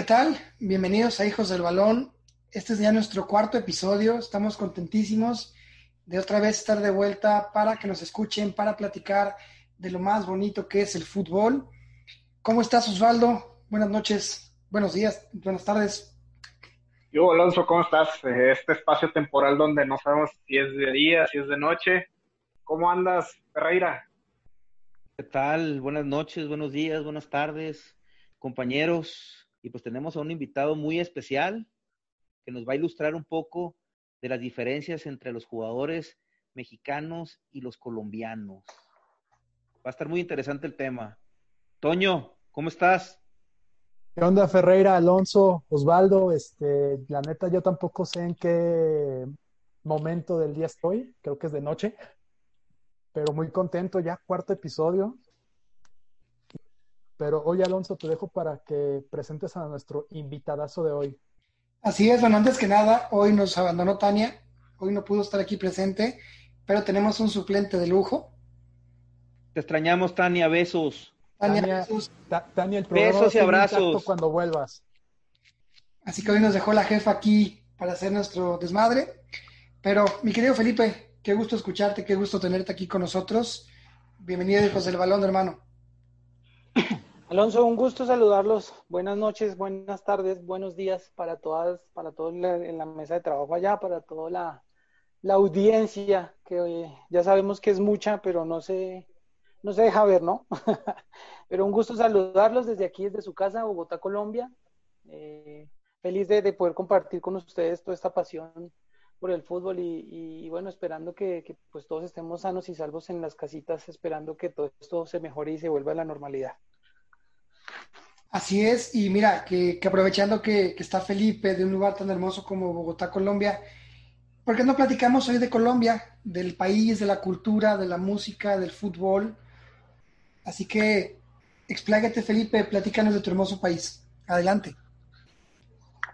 ¿qué tal? Bienvenidos a Hijos del Balón. Este es ya nuestro cuarto episodio. Estamos contentísimos de otra vez estar de vuelta para que nos escuchen, para platicar de lo más bonito que es el fútbol. ¿Cómo estás, Osvaldo? Buenas noches, buenos días, buenas tardes. Yo, Alonso, ¿cómo estás? Eh, este espacio temporal donde no sabemos si es de día, si es de noche. ¿Cómo andas, Ferreira? ¿Qué tal? Buenas noches, buenos días, buenas tardes, compañeros. Y pues tenemos a un invitado muy especial que nos va a ilustrar un poco de las diferencias entre los jugadores mexicanos y los colombianos. Va a estar muy interesante el tema. Toño, ¿cómo estás? ¿Qué onda, Ferreira, Alonso, Osvaldo? Este, la neta, yo tampoco sé en qué momento del día estoy, creo que es de noche, pero muy contento ya, cuarto episodio. Pero hoy, Alonso, te dejo para que presentes a nuestro invitadazo de hoy. Así es, bueno, antes que nada, hoy nos abandonó Tania, hoy no pudo estar aquí presente, pero tenemos un suplente de lujo. Te extrañamos, Tania, besos. Tania, besos. Tania el besos y abrazos cuando vuelvas. Así que hoy nos dejó la jefa aquí para hacer nuestro desmadre. Pero, mi querido Felipe, qué gusto escucharte, qué gusto tenerte aquí con nosotros. Bienvenido, hijos del balón, hermano. Alonso, un gusto saludarlos. Buenas noches, buenas tardes, buenos días para todas, para todos en la mesa de trabajo allá, para toda la, audiencia, que ya sabemos que es mucha, pero no se, no se deja ver, ¿no? pero un gusto saludarlos desde aquí, desde su casa, Bogotá, Colombia. Eh, feliz de, poder compartir con ustedes toda esta pasión por el fútbol y, bueno, esperando que, que, pues todos estemos sanos y salvos en las casitas, esperando que todo esto se mejore y se vuelva a la normalidad. Así es, y mira, que, aprovechando que, está Felipe de un lugar tan hermoso como Bogotá, Colombia, ¿por qué no platicamos hoy de Colombia, del país, de la cultura, de la música, del fútbol? Así que explágate Felipe, platícanos de tu hermoso país. Adelante.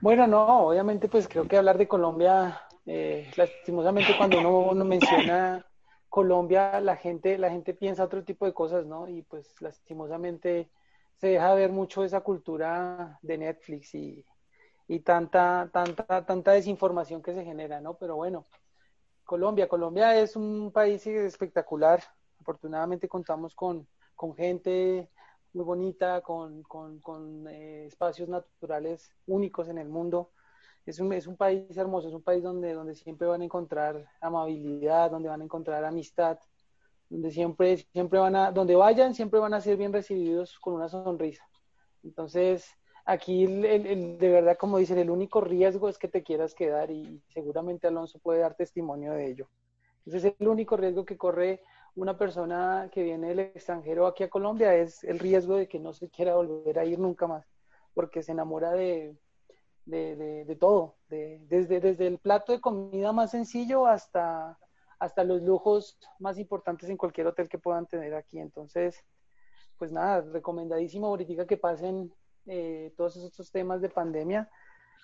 Bueno, no, obviamente pues creo que hablar de Colombia, eh, lastimosamente cuando uno, uno, menciona Colombia, la gente, la gente piensa otro tipo de cosas, ¿no? Y pues lastimosamente se deja ver mucho esa cultura de Netflix y, y tanta, tanta, tanta desinformación que se genera, ¿no? Pero bueno, Colombia, Colombia es un país espectacular. Afortunadamente contamos con, con gente muy bonita, con, con, con eh, espacios naturales únicos en el mundo. Es un, es un país hermoso, es un país donde, donde siempre van a encontrar amabilidad, donde van a encontrar amistad, donde siempre, siempre van a, donde vayan, siempre van a ser bien recibidos con una sonrisa. Entonces, aquí el, de verdad, como dicen, el único riesgo es que te quieras quedar y seguramente Alonso puede dar testimonio de ello. Entonces, el único riesgo que corre una persona que viene del extranjero aquí a Colombia es el riesgo de que no se quiera volver a ir nunca más, porque se enamora de, de, de, todo, desde, desde el plato de comida más sencillo hasta hasta los lujos más importantes en cualquier hotel que puedan tener aquí. Entonces, pues nada, recomendadísimo ahorita que pasen eh, todos estos temas de pandemia.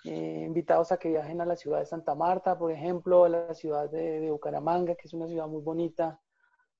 Eh, invitados a que viajen a la ciudad de Santa Marta, por ejemplo, a la ciudad de, Bucaramanga, que es una ciudad muy bonita,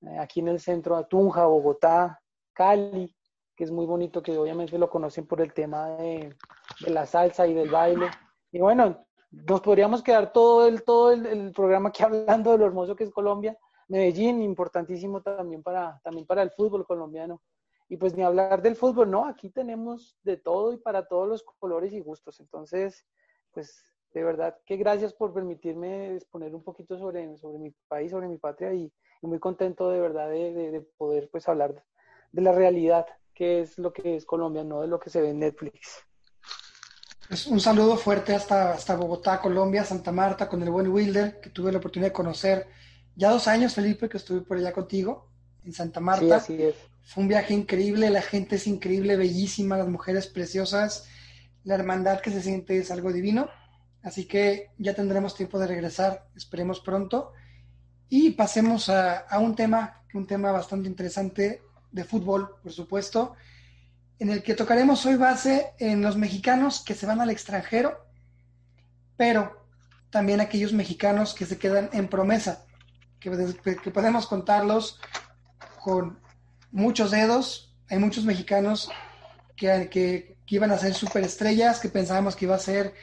eh, aquí en el centro, de Tunja, Bogotá, Cali, que es muy bonito, que obviamente lo conocen por el tema de, de la salsa y del baile. Y bueno, nos podríamos quedar todo el, todo el, programa aquí hablando de lo hermoso que es Colombia. Medellín, importantísimo también para, también para el fútbol colombiano. Y pues ni hablar del fútbol, no, aquí tenemos de todo y para todos los colores y gustos. Entonces, pues de verdad que gracias por permitirme exponer un poquito sobre, sobre mi país, sobre mi patria y, muy contento de verdad de, de, poder pues hablar de la realidad que es lo que es Colombia, no de lo que se ve en Netflix. Pues un saludo fuerte hasta, hasta Bogotá, Colombia, Santa Marta, con el buen Wilder, que tuve la oportunidad de conocer ya dos años, Felipe, que estuve por allá contigo, en Santa Marta. Sí, así es. Fue un viaje increíble, la gente es increíble, bellísima, las mujeres preciosas, la hermandad que se siente es algo divino. Así que ya tendremos tiempo de regresar, esperemos pronto. Y pasemos a, a un tema, un tema bastante interesante de fútbol, por supuesto en el que tocaremos hoy base en los mexicanos que se van al extranjero, pero también aquellos mexicanos que se quedan en promesa, que, podemos contarlos con muchos dedos. Hay muchos mexicanos que, iban a ser superestrellas, que pensábamos que iba a ser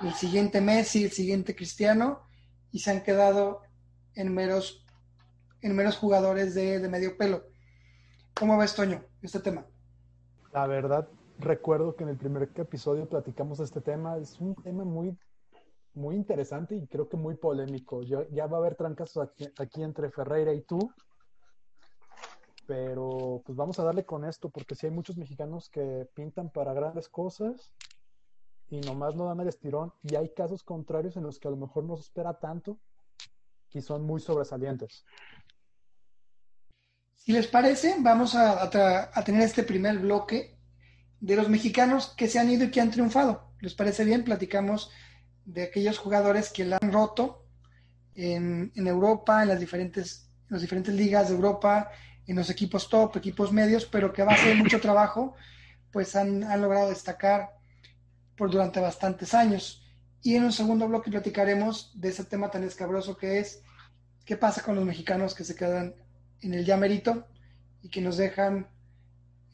el siguiente Messi, el siguiente Cristiano, y se han quedado en meros, en meros jugadores de, de medio pelo. ¿Cómo ves, Toño, este tema? La verdad, recuerdo que en el primer episodio platicamos de este tema. Es un tema muy, muy interesante y creo que muy polémico. Ya, va a haber trancas aquí, aquí, entre Ferreira y tú. Pero pues vamos a darle con esto, porque sí hay muchos mexicanos que pintan para grandes cosas y nomás no dan el estirón. Y hay casos contrarios en los que a lo mejor no se espera tanto y son muy sobresalientes. Si les parece, vamos a, tener este primer bloque de los mexicanos que se han ido y que han triunfado. ¿Les parece bien? Platicamos de aquellos jugadores que la han roto en, en Europa, en las diferentes, en las diferentes ligas de Europa, en los equipos top, equipos medios, pero que a base de mucho trabajo, pues han, han logrado destacar por durante bastantes años. Y en un segundo bloque platicaremos de ese tema tan escabroso que es qué pasa con los mexicanos que se quedan en el ya merito y que nos dejan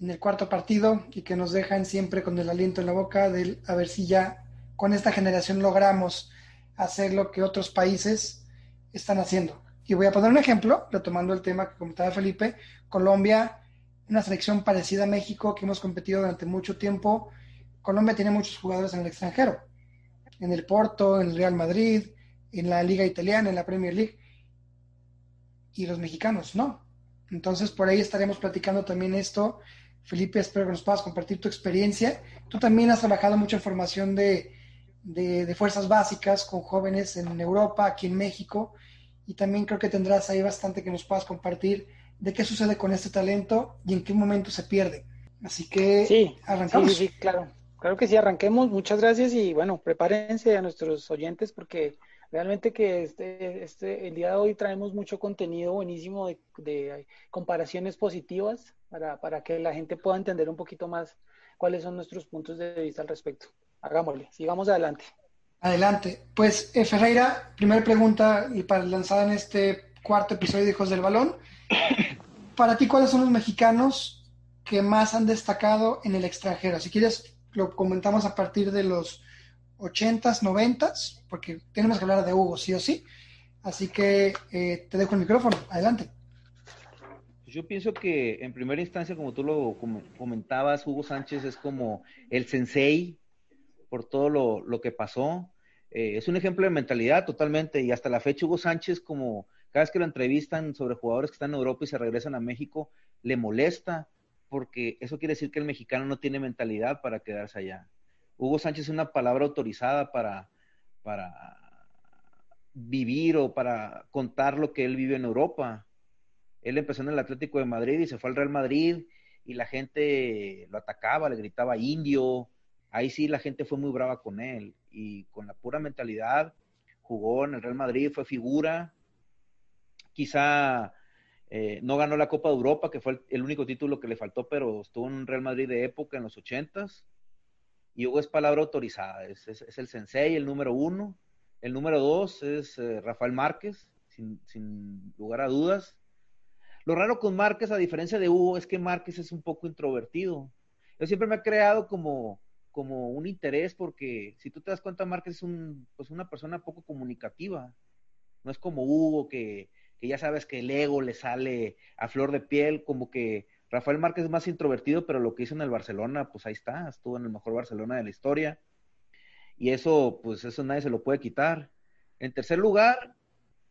en el cuarto partido y que nos dejan siempre con el aliento en la boca de a ver si ya con esta generación logramos hacer lo que otros países están haciendo. Y voy a poner un ejemplo, retomando el tema que comentaba Felipe, Colombia, una selección parecida a México que hemos competido durante mucho tiempo. Colombia tiene muchos jugadores en el extranjero, en el Porto, en el Real Madrid, en la Liga Italiana, en la Premier League. Y los mexicanos no. Entonces por ahí estaremos platicando también esto. Felipe, espero que nos puedas compartir tu experiencia. Tú también has trabajado mucho en formación de, de, de fuerzas básicas con jóvenes en Europa, aquí en México y también creo que tendrás ahí bastante que nos puedas compartir de qué sucede con este talento y en qué momento se pierde. Así que sí, arrancamos. Sí, sí, claro. Claro que sí, arranquemos. Muchas gracias y bueno, prepárense a nuestros oyentes porque realmente que este, este, el día de hoy traemos mucho contenido buenísimo de, de comparaciones positivas para, para, que la gente pueda entender un poquito más cuáles son nuestros puntos de vista al respecto. Hagámosle, sigamos adelante. Adelante. Pues eh, Ferreira, primera pregunta y para lanzar en este cuarto episodio de Hijos del Balón. Para ti, ¿cuáles son los mexicanos que más han destacado en el extranjero? Si quieres, lo comentamos a partir de los 80s, 90s, porque tenemos que hablar de Hugo, sí o sí. Así que eh, te dejo el micrófono. Adelante. Yo pienso que en primera instancia, como tú lo comentabas, Hugo Sánchez es como el sensei por todo lo, que pasó. Eh, es un ejemplo de mentalidad totalmente y hasta la fecha Hugo Sánchez, como cada vez que lo entrevistan sobre jugadores que están en Europa y se regresan a México, le molesta porque eso quiere decir que el mexicano no tiene mentalidad para quedarse allá. Hugo Sánchez es una palabra autorizada para, para vivir o para contar lo que él vive en Europa. Él empezó en el Atlético de Madrid y se fue al Real Madrid y la gente lo atacaba, le gritaba indio, ahí sí la gente fue muy brava con él y con la pura mentalidad jugó en el Real Madrid, fue figura, quizá eh, no ganó la Copa de Europa, que fue el, único título que le faltó, pero estuvo en un Real Madrid de época en los ochentas. Y Hugo es palabra autorizada, es, el sensei, el número uno. El número dos es eh, Rafael Márquez, sin, lugar a dudas. Lo raro con Márquez, a diferencia de Hugo, es que Márquez es un poco introvertido. Yo siempre me ha creado como, como un interés porque si tú te das cuenta, Márquez es un, pues una persona poco comunicativa. No es como Hugo que, que ya sabes que el ego le sale a flor de piel, como que Rafael Márquez es más introvertido, pero lo que hizo en el Barcelona, pues ahí está, estuvo en el mejor Barcelona de la historia. Y eso, pues eso nadie se lo puede quitar. En tercer lugar,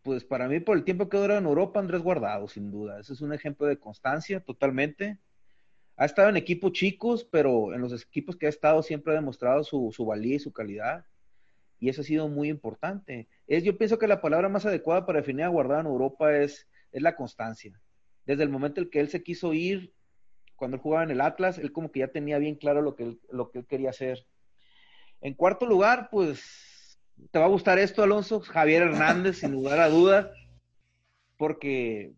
pues para mí, por el tiempo que dura en Europa, Andrés Guardado, sin duda. Ese es un ejemplo de constancia totalmente ha estado en equipos chicos, pero en los equipos que ha estado siempre ha demostrado su, valía y su calidad. Y eso ha sido muy importante. Es, yo pienso que la palabra más adecuada para definir a Guardado en Europa es, es la constancia. Desde el momento en que él se quiso ir, cuando él jugaba en el Atlas, él como que ya tenía bien claro lo que él, lo que él quería hacer. En cuarto lugar, pues, ¿te va a gustar esto, Alonso? Javier Hernández, sin lugar a dudas, porque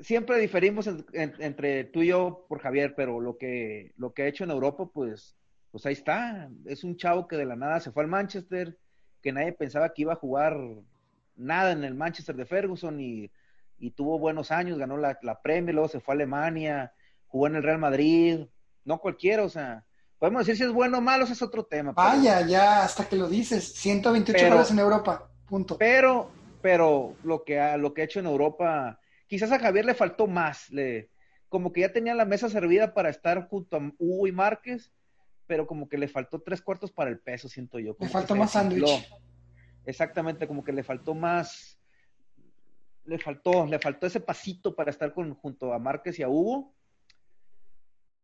siempre diferimos entre tú y yo por Javier, pero lo que, lo que ha hecho en Europa, pues, pues ahí está. Es un chavo que de la nada se fue al Manchester, que nadie pensaba que iba a jugar nada en el Manchester de Ferguson y, tuvo buenos años, ganó la, la Premier, luego se fue a Alemania, jugó en el Real Madrid, no cualquiera, o sea, podemos decir si es bueno o malo, ese es otro tema. Vaya, ya hasta que lo dices, 128 goles en Europa, punto. Pero, pero lo que ha, lo que ha hecho en Europa, quizás a Javier le faltó más, le, como que ya tenía la mesa servida para estar junto a Hugo y Márquez, pero como que le faltó tres cuartos para el peso, siento yo. le faltó más sándwich. Exactamente, como que le faltó más, le faltó, le faltó ese pasito para estar con, junto a Márquez y a Hugo.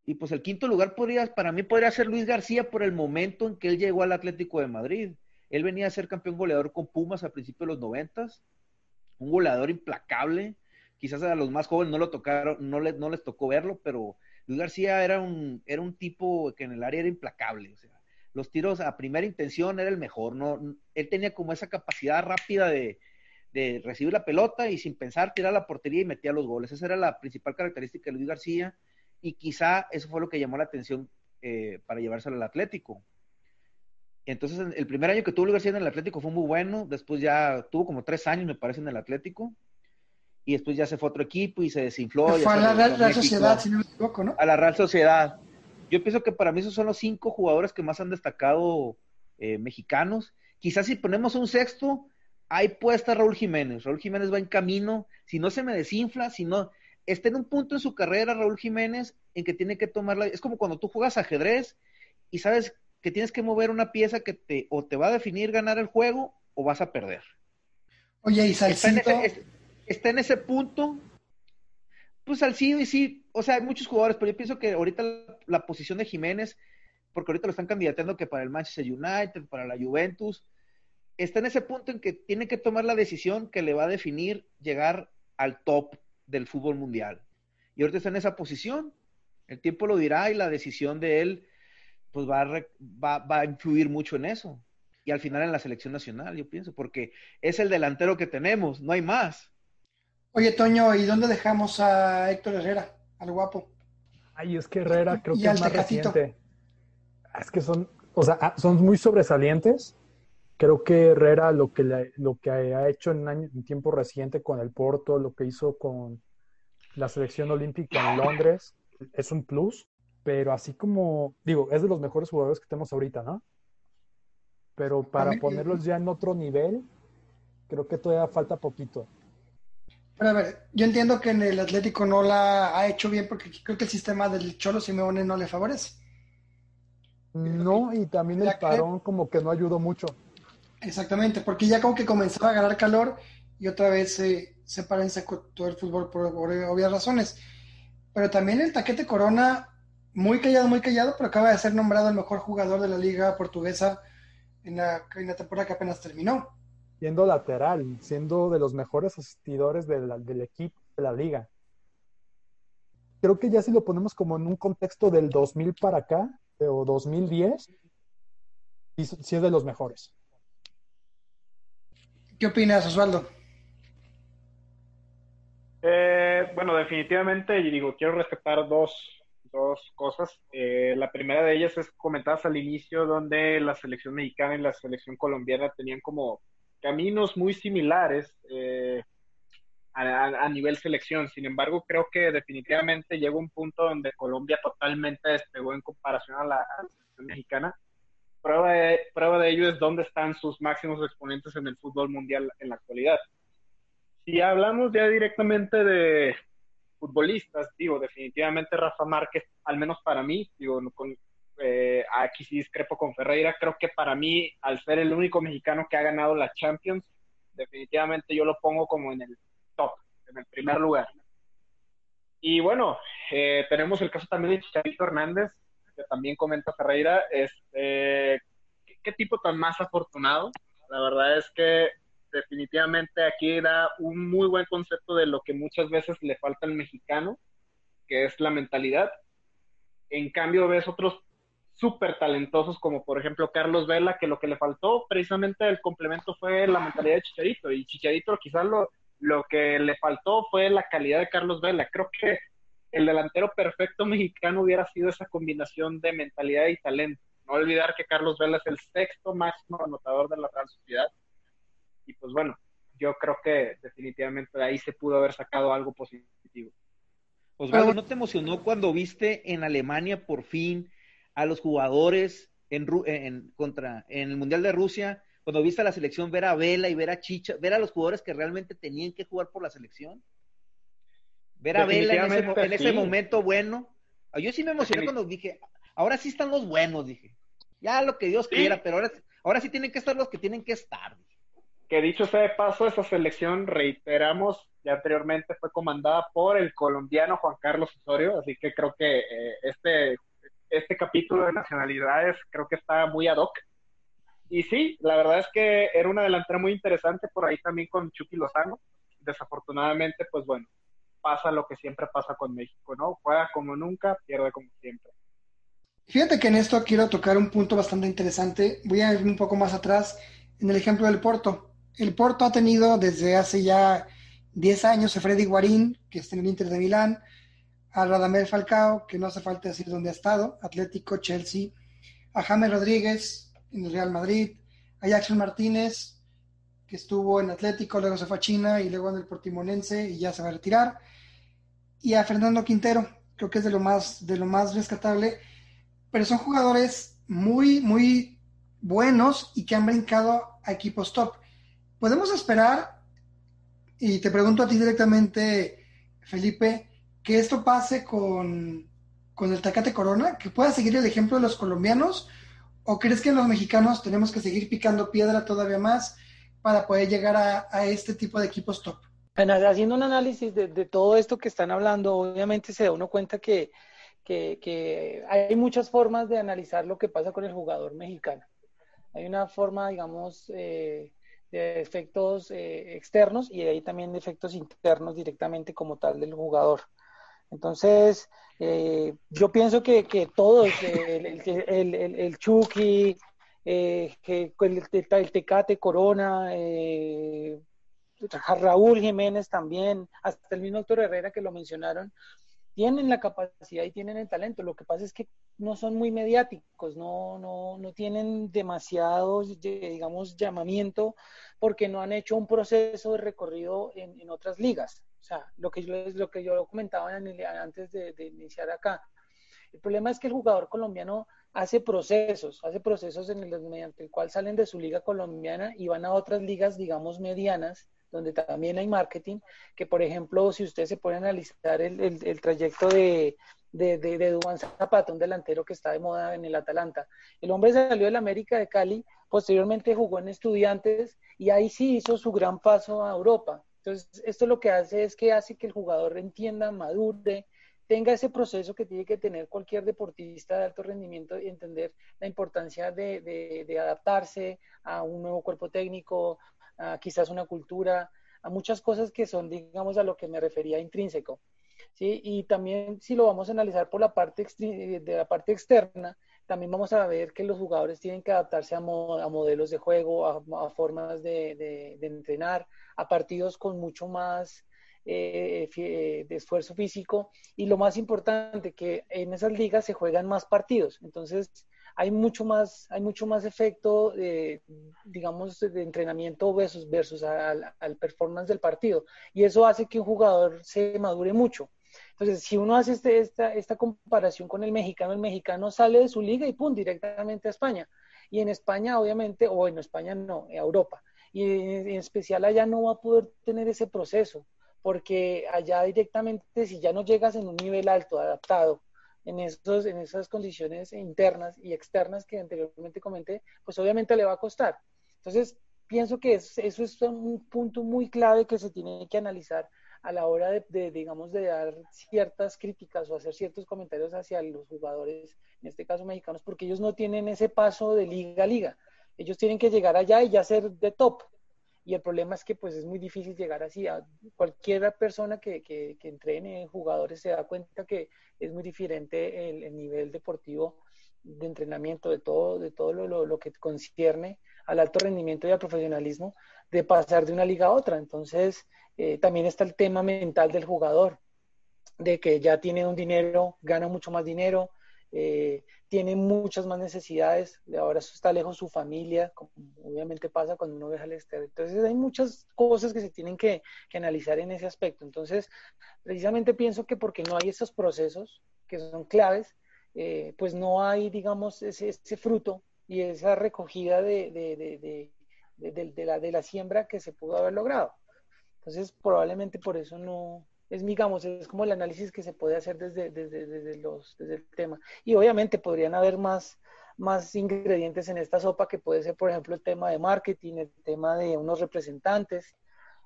Y pues el quinto lugar podría, para mí podría ser Luis García por el momento en que él llegó al Atlético de Madrid. Él venía a ser campeón goleador con Pumas a principios de los noventas, un goleador implacable. Quizás a los más jóvenes no lo tocaron, no les, no les tocó verlo, pero Luis García era un, era un tipo que en el área era implacable. O sea, los tiros a primera intención era el mejor. No, él tenía como esa capacidad rápida de, de recibir la pelota y sin pensar tirar la portería y metía los goles. Esa era la principal característica de Luis García y quizá eso fue lo que llamó la atención eh, para llevárselo al Atlético. Entonces, el primer año que tuvo Luis García en el Atlético fue muy bueno, después ya tuvo como tres años, me parece, en el Atlético, y después ya se fue a otro equipo y se desinfló. Fue a la Real, Sociedad, si no me equivoco, ¿no? A la Real Sociedad. Yo pienso que para mí esos son los cinco jugadores que más han destacado eh, mexicanos. Quizás si ponemos un sexto, ahí puede estar Raúl Jiménez. Raúl Jiménez va en camino. Si no se me desinfla, si no, está en un punto en su carrera, Raúl Jiménez, en que tiene que tomarla. Es como cuando tú juegas ajedrez y sabes que tienes que mover una pieza que te o te va a definir ganar el juego o vas a perder. Oye, y Salcido. Está en ese, punto. Pues Salcido y sí, o sea, hay muchos jugadores, pero yo pienso que ahorita la, la posición de Jiménez, porque ahorita lo están candidateando que para el Manchester United, para la Juventus, está en ese punto en que tiene que tomar la decisión que le va a definir llegar al top del fútbol mundial. Y ahorita está en esa posición. El tiempo lo dirá y la decisión de él pues va a, va, a influir mucho en eso. Y al final en la selección nacional, yo pienso, porque es el delantero que tenemos, no hay más. Oye, Toño, ¿y dónde dejamos a Héctor Herrera, al guapo? Ay, es que Herrera creo que es más reciente. Es que son, o sea, ah, son muy sobresalientes, Creo que Herrera lo que, lo que ha hecho en, en tiempo reciente con el Porto, lo que hizo con la selección olímpica en Londres, es un plus, pero así como, digo, es de los mejores jugadores que tenemos ahorita, ¿no? Pero para ponerlos ya en otro nivel, creo que todavía falta poquito. Pero a ver, yo entiendo que en el Atlético no la ha hecho bien porque creo que el sistema del Cholo Simeone no le favorece. No, y también el parón como que no ayudó mucho. Exactamente, porque ya como que comenzaba a ganar calor y otra vez se, se para en todo el fútbol por, obvias razones. Pero también el Taquete Corona, muy callado, muy callado, pero acaba de ser nombrado el mejor jugador de la liga portuguesa en la temporada que apenas terminó. Siendo lateral, siendo de los mejores asistidores del equipo de la liga. Creo que ya si lo ponemos como en un contexto del 2000 para acá, o 2010, sí es de los mejores. ¿Qué opinas, Osvaldo? Eh, bueno, definitivamente, y digo, quiero rescatar dos, dos cosas. Eh, la primera de ellas es comentadas al inicio, donde la selección mexicana y la selección colombiana tenían como caminos muy similares eh, a, nivel selección. Sin embargo, creo que definitivamente llegó un punto donde Colombia totalmente despegó en comparación a la selección mexicana Prueba de, prueba de ello es dónde están sus máximos exponentes en el fútbol mundial en la actualidad. Si hablamos ya directamente de futbolistas, digo, definitivamente Rafa Márquez, al menos para mí, digo, con, eh, aquí sí discrepo con Ferreira, creo que para mí, al ser el único mexicano que ha ganado la Champions, definitivamente yo lo pongo como en el top, en el primer lugar. Y bueno, eh, tenemos el caso también de Chicharito Hernández, también comenta Ferreira, este, ¿qué, tipo tan más afortunado. La verdad es que definitivamente aquí da un muy buen concepto de lo que muchas veces le falta al mexicano, que es la mentalidad. En cambio, ves otros súper talentosos, como por ejemplo Carlos Vela, que lo que le faltó precisamente el complemento fue la mentalidad de Chicharito. Y Chicharito quizás lo, lo que le faltó fue la calidad de Carlos Vela. Creo que el delantero perfecto mexicano hubiera sido esa combinación de mentalidad y talento. No olvidar que Carlos Vela es el sexto máximo anotador de la Real Sociedad. Y pues bueno, yo creo que definitivamente de ahí se pudo haber sacado algo positivo. Osvaldo, ¿no te emocionó cuando viste en Alemania por fin a los jugadores en, en, contra, en el Mundial de Rusia, cuando viste a la selección, ver a Vela y ver a Chicha, ver a los jugadores que realmente tenían que jugar por la selección? Ver a Vela en ese, momento bueno. Yo sí me emocioné cuando dije, ahora sí están los buenos, dije. Ya lo que Dios quiera, pero ahora, ahora sí tienen que estar los que tienen que estar. Que dicho sea de paso, esa selección, reiteramos, ya anteriormente fue comandada por el colombiano Juan Carlos Osorio, así que creo que eh, este, este capítulo de nacionalidades creo que está muy ad hoc. Y sí, la verdad es que era una delantera muy interesante por ahí también con Chucky Lozano. Desafortunadamente, pues bueno, pasa lo que siempre pasa con México, ¿no? Juega como nunca, pierde como siempre. Fíjate que en esto quiero tocar un punto bastante interesante. Voy a ir un poco más atrás en el ejemplo del Porto. El Porto ha tenido desde hace ya 10 años a Freddy Guarín, que está en el Inter de Milán, a Radamel Falcao, que no hace falta decir dónde ha estado, Atlético, Chelsea, a James Rodríguez en el Real Madrid, a Jackson Martínez, que estuvo en Atlético, luego se fue a China y luego en el Portimonense y ya se va a retirar, y a Fernando Quintero, creo que es de lo más, de lo más rescatable, pero son jugadores muy, muy buenos y que han brincado a equipos top. Podemos esperar y te pregunto a ti directamente, Felipe, que esto pase con, el Tacate Corona, que pueda seguir el ejemplo de los colombianos, o crees que los mexicanos tenemos que seguir picando piedra todavía más para poder llegar a, este tipo de equipos top? Haciendo un análisis de, todo esto que están hablando, obviamente se da uno cuenta que, hay muchas formas de analizar lo que pasa con el jugador mexicano. Hay una forma, digamos, eh, de efectos eh, externos y de ahí también de efectos internos directamente como tal del jugador. Entonces, eh, yo pienso que, que todos, el, el, el, el Chucky, que el, Tecate Corona, Raúl Jiménez también, hasta el mismo Héctor Herrera que lo mencionaron, tienen la capacidad y tienen el talento. Lo que pasa es que no son muy mediáticos, no, no, no tienen demasiado, digamos, llamamiento porque no han hecho un proceso de recorrido en, en otras ligas. O sea, lo que yo, lo que yo comentaba antes de, de, iniciar acá. El problema es que el jugador colombiano hace procesos, hace procesos en el, mediante el cual salen de su liga colombiana y van a otras ligas, digamos, medianas, donde también hay marketing, que por ejemplo, si usted se pone a analizar el, el, trayecto de, de, de, de Zapata, un delantero que está de moda en el Atalanta. El hombre salió del América de Cali, posteriormente jugó en Estudiantes y ahí sí hizo su gran paso a Europa. Entonces, esto lo que hace es que hace que el jugador entienda, madure, tenga ese proceso que tiene que tener cualquier deportista de alto rendimiento y entender la importancia de, de adaptarse a un nuevo cuerpo técnico, quizás una cultura, a muchas cosas que son, digamos, a lo que me refería intrínseco. ¿sí? Y también si lo vamos a analizar por la parte, de la parte externa, también vamos a ver que los jugadores tienen que adaptarse a, modelos de juego, a, formas de, entrenar, a partidos con mucho más eh, de esfuerzo físico y lo más importante que en esas ligas se juegan más partidos. Entonces, hay mucho más, hay mucho más efecto, de, digamos, de entrenamiento versus, versus al, performance del partido. Y eso hace que un jugador se madure mucho. Entonces, si uno hace este, esta, esta comparación con el mexicano, el mexicano sale de su liga y pum, directamente a España. Y en España, obviamente, o en España no, en Europa. Y en especial allá no va a poder tener ese proceso, porque allá directamente, si ya no llegas en un nivel alto, adaptado, en, esos, en esas condiciones internas y externas que anteriormente comenté, pues obviamente le va a costar. Entonces, pienso que eso, es un punto muy clave que se tiene que analizar a la hora de, digamos, de dar ciertas críticas o hacer ciertos comentarios hacia los jugadores, en este caso mexicanos, porque ellos no tienen ese paso de liga a liga. Ellos tienen que llegar allá y ya ser de top. Y el problema es que pues es muy difícil llegar así. A cualquier persona que, que, que entrene jugadores se da cuenta que es muy diferente el, nivel deportivo de entrenamiento, de todo, de todo lo, lo, que concierne al alto rendimiento y al profesionalismo, de pasar de una liga a otra. Entonces, eh, también está el tema mental del jugador, de que ya tiene un dinero, gana mucho más dinero, eh, tiene muchas más necesidades, de ahora está lejos su familia, como obviamente pasa cuando uno viaja al exterior. Entonces hay muchas cosas que se tienen que, que, analizar en ese aspecto. Entonces, precisamente pienso que porque no hay esos procesos que son claves, eh, pues no hay, digamos, ese, ese, fruto y esa recogida de, de, de, la, de la siembra que se pudo haber logrado. Entonces, probablemente por eso no, es, digamos, es como el análisis que se puede hacer desde, desde, desde, el tema. Y obviamente podrían haber más, más ingredientes en esta sopa que puede ser, por ejemplo, el tema de marketing, el tema de unos representantes.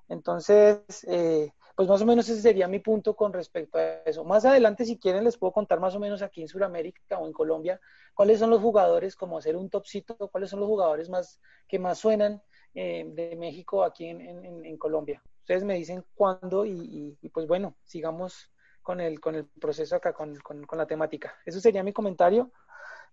Entonces, eh, pues más o menos ese sería mi punto con respecto a eso. Más adelante, si quieren, les puedo contar más o menos aquí en Sudamérica o en Colombia cuáles son los jugadores, como hacer un topcito, cuáles son los jugadores más que más suenan eh, de México aquí en, en Colombia ustedes me dicen cuándo y, pues bueno, sigamos con el, con el proceso acá, con, la temática. Eso sería mi comentario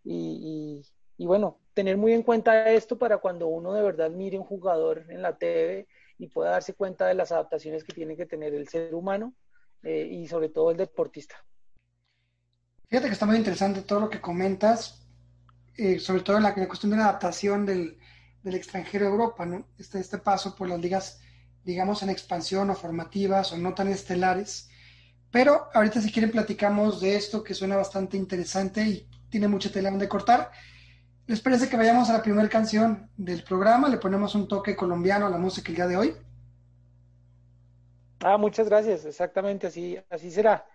y, bueno, tener muy en cuenta esto para cuando uno de verdad mire un jugador en la TV y pueda darse cuenta de las adaptaciones que tiene que tener el ser humano eh, y sobre todo el deportista. Fíjate que está muy interesante todo lo que comentas, eh, sobre todo la, la, cuestión de la adaptación del, del extranjero a Europa, ¿no? Este, este paso por las ligas digamos, en expansión o formativas o no tan estelares. Pero ahorita si quieren platicamos de esto que suena bastante interesante y tiene mucha tela de cortar. ¿Les parece que vayamos a la primera canción del programa? Le ponemos un toque colombiano a la música el día de hoy. Ah, muchas gracias, exactamente así, así será.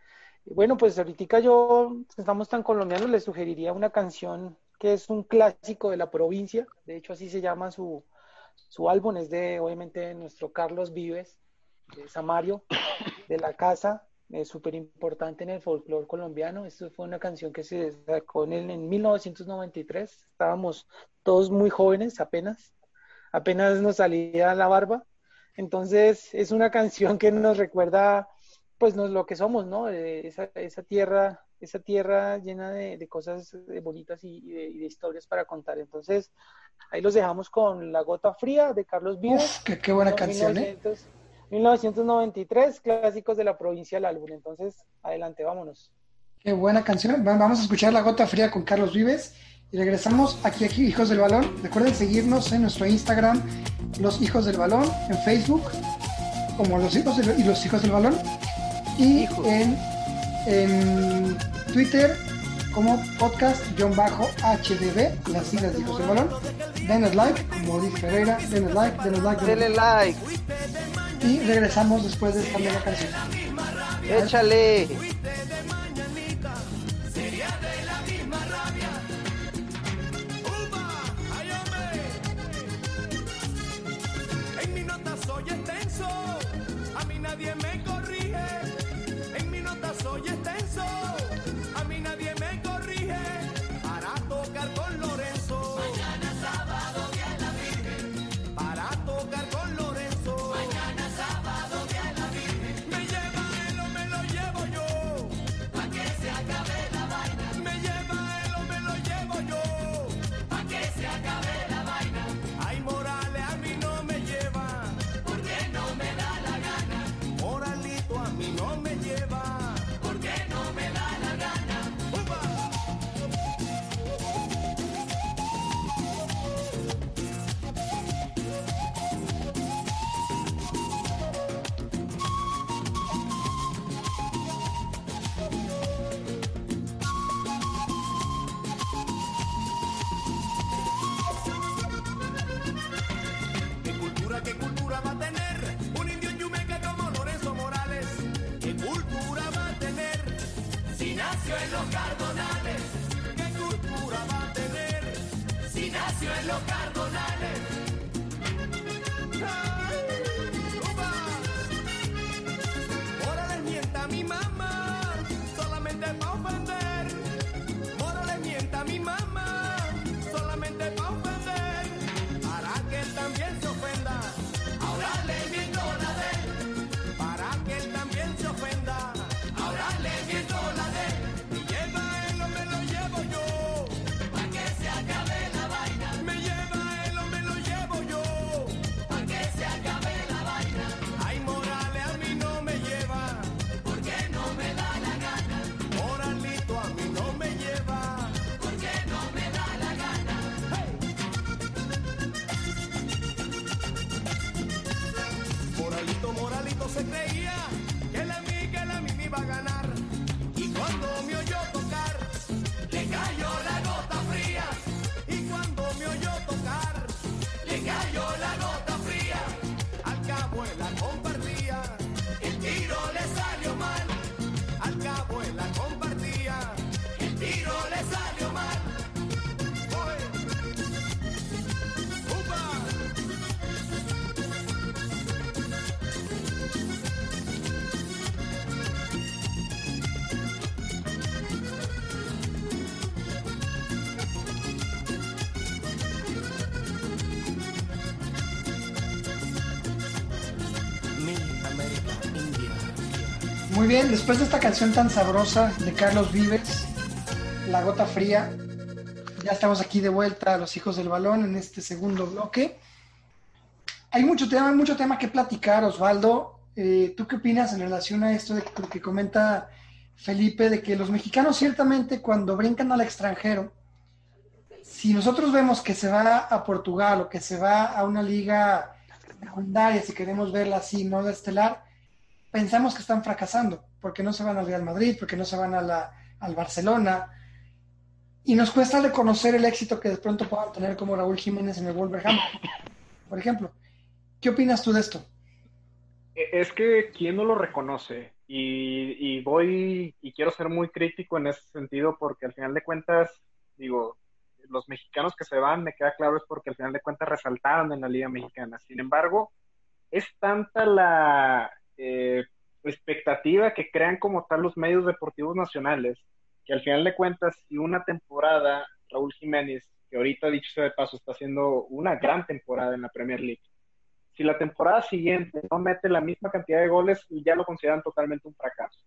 Bueno, pues ahorita yo, estamos tan colombianos, les sugeriría una canción que es un clásico de la provincia, de hecho así se llama su, su álbum es de, obviamente, nuestro Carlos Vives, de Samario, de la casa, es súper importante en el folclore colombiano. Esto fue una canción que se sacó en, en 1993. Estábamos todos muy jóvenes, apenas. Apenas nos salía la barba. Entonces, es una canción que nos recuerda, pues, nos, lo que somos, ¿no? Esa, esa tierra esa tierra llena de, cosas bonitas y, de, historias para contar. Entonces, ahí los dejamos con La Gota Fría de Carlos Vives. qué, buena canción, 1993, ¿eh? clásicos de la provincia del álbum. Entonces, adelante, vámonos. Qué buena canción. Vamos a escuchar La Gota Fría con Carlos Vives. Y regresamos aquí, aquí, Hijos del Balón. Recuerden seguirnos en nuestro Instagram, Los Hijos del Balón, en Facebook, como Los Hijos, y los Hijos del Balón. Y en en Twitter como podcast-hdb, las siglas de José Balón. Denos like, como dice Ferreira, denos like, denos like. Denle like. Y regresamos después de esta nueva canción. Échale. Bien, después de esta canción tan sabrosa de Carlos Vives, La Gota Fría, ya estamos aquí de vuelta a los hijos del balón en este segundo bloque. Hay mucho tema, mucho tema que platicar, Osvaldo. Eh, ¿Tú qué opinas en relación a esto de lo que comenta Felipe, de que los mexicanos ciertamente cuando brincan al extranjero, si nosotros vemos que se va a Portugal o que se va a una liga secundaria, si queremos verla así, no de estelar, pensamos que están fracasando, porque no se van al Real Madrid, porque no se van a la, al Barcelona, y nos cuesta reconocer el éxito que de pronto puedan tener como Raúl Jiménez en el Wolverhampton, por ejemplo. ¿Qué opinas tú de esto? E, es que quién no lo reconoce y, y, voy y quiero ser muy crítico en ese sentido porque al final de cuentas, digo, los mexicanos que se van, me queda claro, es porque al final de cuentas resaltaron en la Liga Mexicana. Sin embargo, es tanta la eh, expectativa que crean como tal los medios deportivos nacionales, que al final de cuentas, si una temporada, Raúl Jiménez, que ahorita dicho sea de paso, está haciendo una gran temporada en la Premier League, si la temporada siguiente no mete la misma cantidad de goles, ya lo consideran totalmente un fracaso.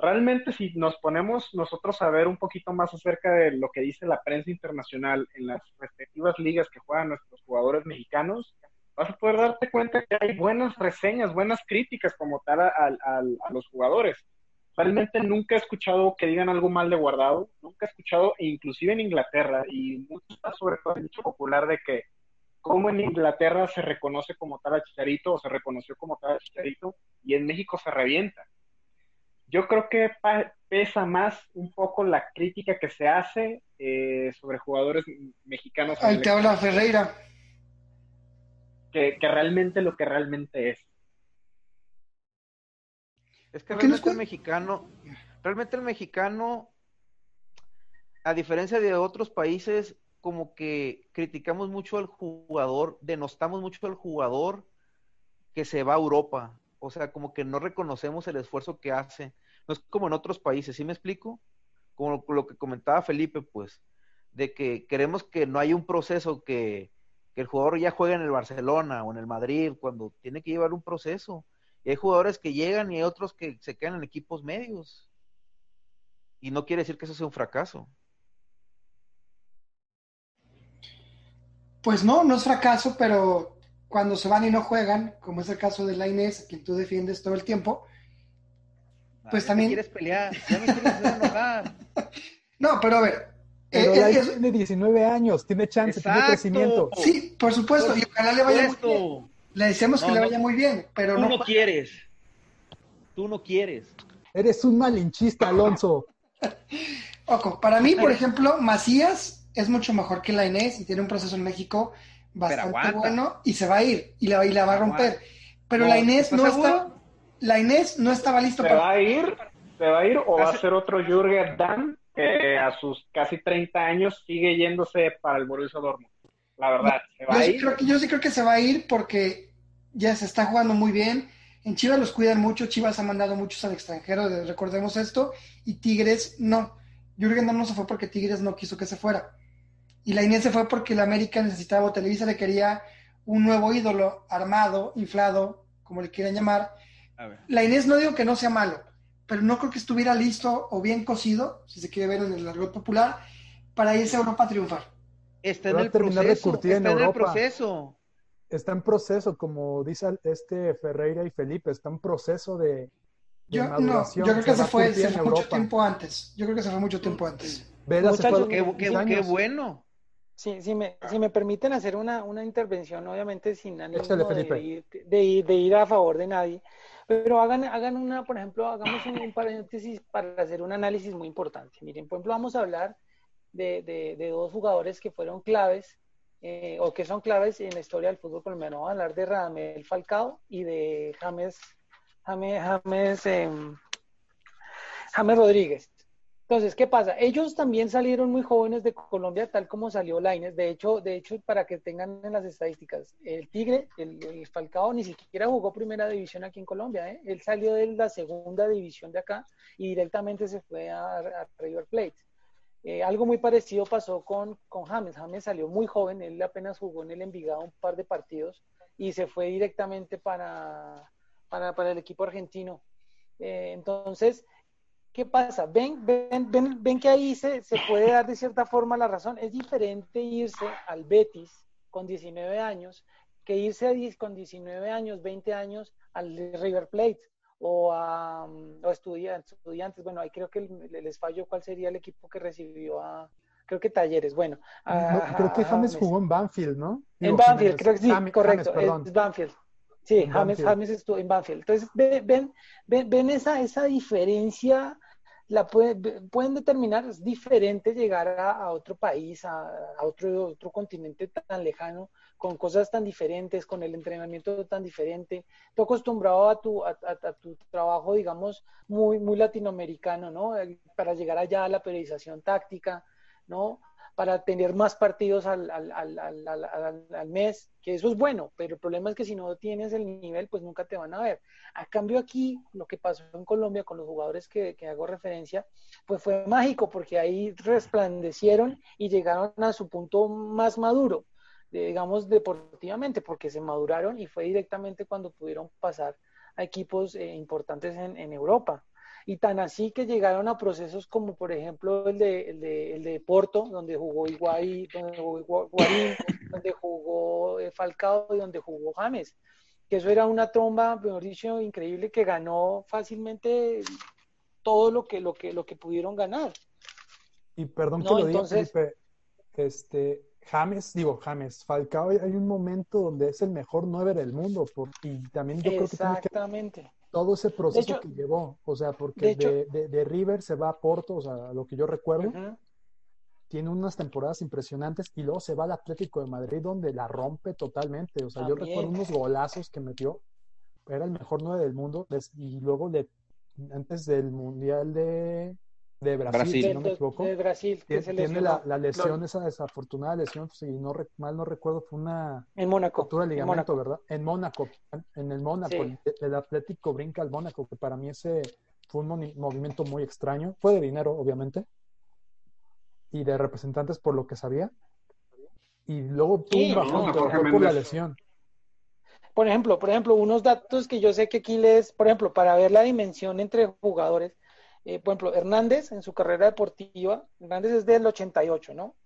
Realmente si nos ponemos nosotros a ver un poquito más acerca de lo que dice la prensa internacional en las respectivas ligas que juegan nuestros jugadores mexicanos, vas a poder darte cuenta que hay buenas reseñas, buenas críticas como tal a, los jugadores. Realmente nunca he escuchado que digan algo mal de guardado, nunca he escuchado, inclusive en Inglaterra, y mucho sobre todo dicho popular de que como en Inglaterra se reconoce como tal a Chicharito o se reconoció como tal a Chicharito y en México se revienta yo creo que pesa más un poco la crítica que se hace eh, sobre jugadores mexicanos. Ahí te habla Ferreira. Que, realmente lo que realmente es. Es que realmente el mexicano, realmente el mexicano, a diferencia de otros países, como que criticamos mucho al jugador, denostamos mucho al jugador que se va a Europa. O sea, como que no reconocemos el esfuerzo que hace. No es como en otros países, ¿sí me explico? Como lo que comentaba Felipe, pues, de que queremos que no haya un proceso que, el jugador ya juegue en el Barcelona o en el Madrid, cuando tiene que llevar un proceso. Y hay jugadores que llegan y hay otros que se quedan en equipos medios. Y no quiere decir que eso sea un fracaso. Pues no, no es fracaso, pero cuando se van y no juegan, como es el caso de la Inés, a quien tú defiendes todo el tiempo, pues también. quieres pelear, ya me quieres enojar. no, pero a ver. Pero eh, tiene 19 años, tiene chance, tiene crecimiento. Sí, por supuesto, y ojalá le vaya muy bien. Le decimos que le vaya muy bien, pero tú no. no quieres. Tú no quieres. Eres un malinchista, Alonso. Ojo, para mí, por ejemplo, Macías es mucho mejor que la Inés y tiene un proceso en México bastante bueno y se va a ir y la, y la va a romper. Pero la Inés no está la Inés no estaba listo ¿Se para... va a ir? ¿Se va a ir o va a ser otro Jürgen Damm que a sus casi 30 años sigue yéndose para el Borussia Dortmund? La verdad, ¿se va yo, a ir? creo que, yo sí creo que se va a ir porque ya se está jugando muy bien. En Chivas los cuidan mucho, Chivas ha mandado muchos al extranjero, recordemos esto, y Tigres no. Jürgen no se fue porque Tigres no quiso que se fuera. Y la Inés se fue porque la América necesitaba, o Televisa le quería un nuevo ídolo armado, inflado, como le quieran llamar, la Inés no digo que no sea malo, pero no creo que estuviera listo o bien cocido, si se quiere ver en el largo popular, para irse a Europa a triunfar. Está en el proceso. Está en, el proceso. Está en proceso, como dice este Ferreira y Felipe, está en proceso de, yo, No, yo creo que se, fue, mucho tiempo antes. Yo creo que se fue mucho tiempo antes. qué, bueno. Sí, si, me, si me permiten hacer una, una intervención, obviamente sin ánimo de ir, de, ir, a favor de nadie, pero hagan, hagan una, por ejemplo, hagamos un, paréntesis para hacer un análisis muy importante. Miren, por ejemplo, vamos a hablar de, de, dos jugadores que fueron claves eh, o que son claves en la historia del fútbol colombiano. Vamos a hablar de Radamel Falcao y de James, James, James, em, James Rodríguez. Entonces, ¿qué pasa? Ellos también salieron muy jóvenes de Colombia, tal como salió Laines. De hecho, de hecho, para que tengan en las estadísticas, el Tigre, el, Falcao, ni siquiera jugó primera división aquí en Colombia. ¿eh? Él salió de la segunda división de acá y directamente se fue a, River Plate. Eh, algo muy parecido pasó con, con James. James salió muy joven, él apenas jugó en el Envigado un par de partidos y se fue directamente para, para, para el equipo argentino. Eh, entonces, ¿qué pasa? Ven, ven, ven, ven que ahí se, se puede dar de cierta forma la razón. Es diferente irse al Betis con 19 años que irse a, con 19 años, 20 años al River Plate o a o estudiantes, estudiantes. Bueno, ahí creo que les falló cuál sería el equipo que recibió a, creo que Talleres, bueno. creo que James jugó en Banfield, ¿no? en Banfield, creo que sí, correcto, es Banfield. Sí, James, James estuvo en Banfield. Entonces, ven, ven, ven esa, esa diferencia, la pueden determinar, es diferente llegar a, otro país, a, a, otro, otro continente tan lejano, con cosas tan diferentes, con el entrenamiento tan diferente. Tú acostumbrado a tu, a, tu trabajo, digamos, muy, muy latinoamericano, ¿no? Para llegar allá a la periodización táctica, ¿no? Para tener más partidos al, al, al, al, mes, que eso es bueno, pero el problema es que si no tienes el nivel, pues nunca te van a ver. A cambio aquí, lo que pasó en Colombia con los jugadores que, que hago referencia, pues fue mágico, porque ahí resplandecieron y llegaron a su punto más maduro digamos, deportivamente, porque se maduraron y fue directamente cuando pudieron pasar a equipos eh, importantes en, en, Europa. Y tan así que llegaron a procesos como, por ejemplo, el de, el de, el de Porto, donde jugó Higuaín, donde jugó Guarín, donde jugó eh, Falcao y donde jugó James. Que eso era una tromba, mejor dicho, increíble que ganó fácilmente todo lo que, lo que, lo que pudieron ganar. Y perdón que lo diga, Felipe, este, James, digo James, Falcao, hay un momento donde es el mejor nueve del mundo, por, y también yo creo que, que todo ese proceso que llevó, o sea, porque de, de, River se va a Porto, o sea, lo que yo recuerdo, tiene unas temporadas impresionantes y luego se va al Atlético de Madrid donde la rompe totalmente, o sea, yo recuerdo unos golazos que metió, era el mejor nueve del mundo, y luego de, antes del Mundial de de Brasil, si no me equivoco. De Brasil. Tiene, la, la, lesión, esa desafortunada lesión, si no mal no recuerdo, fue una en Mónaco. de ligamento, ¿verdad? En Mónaco, en el Mónaco, el, Atlético brinca al Mónaco, que para mí ese fue un movimiento muy extraño. Fue de dinero, obviamente, y de representantes por lo que sabía. Y luego tuvo un bajón, por la lesión. Por ejemplo, por ejemplo, unos datos que yo sé que aquí les, por ejemplo, para ver la dimensión entre jugadores, eh, por ejemplo, Hernández en su carrera deportiva, Hernández es del 88, ¿no?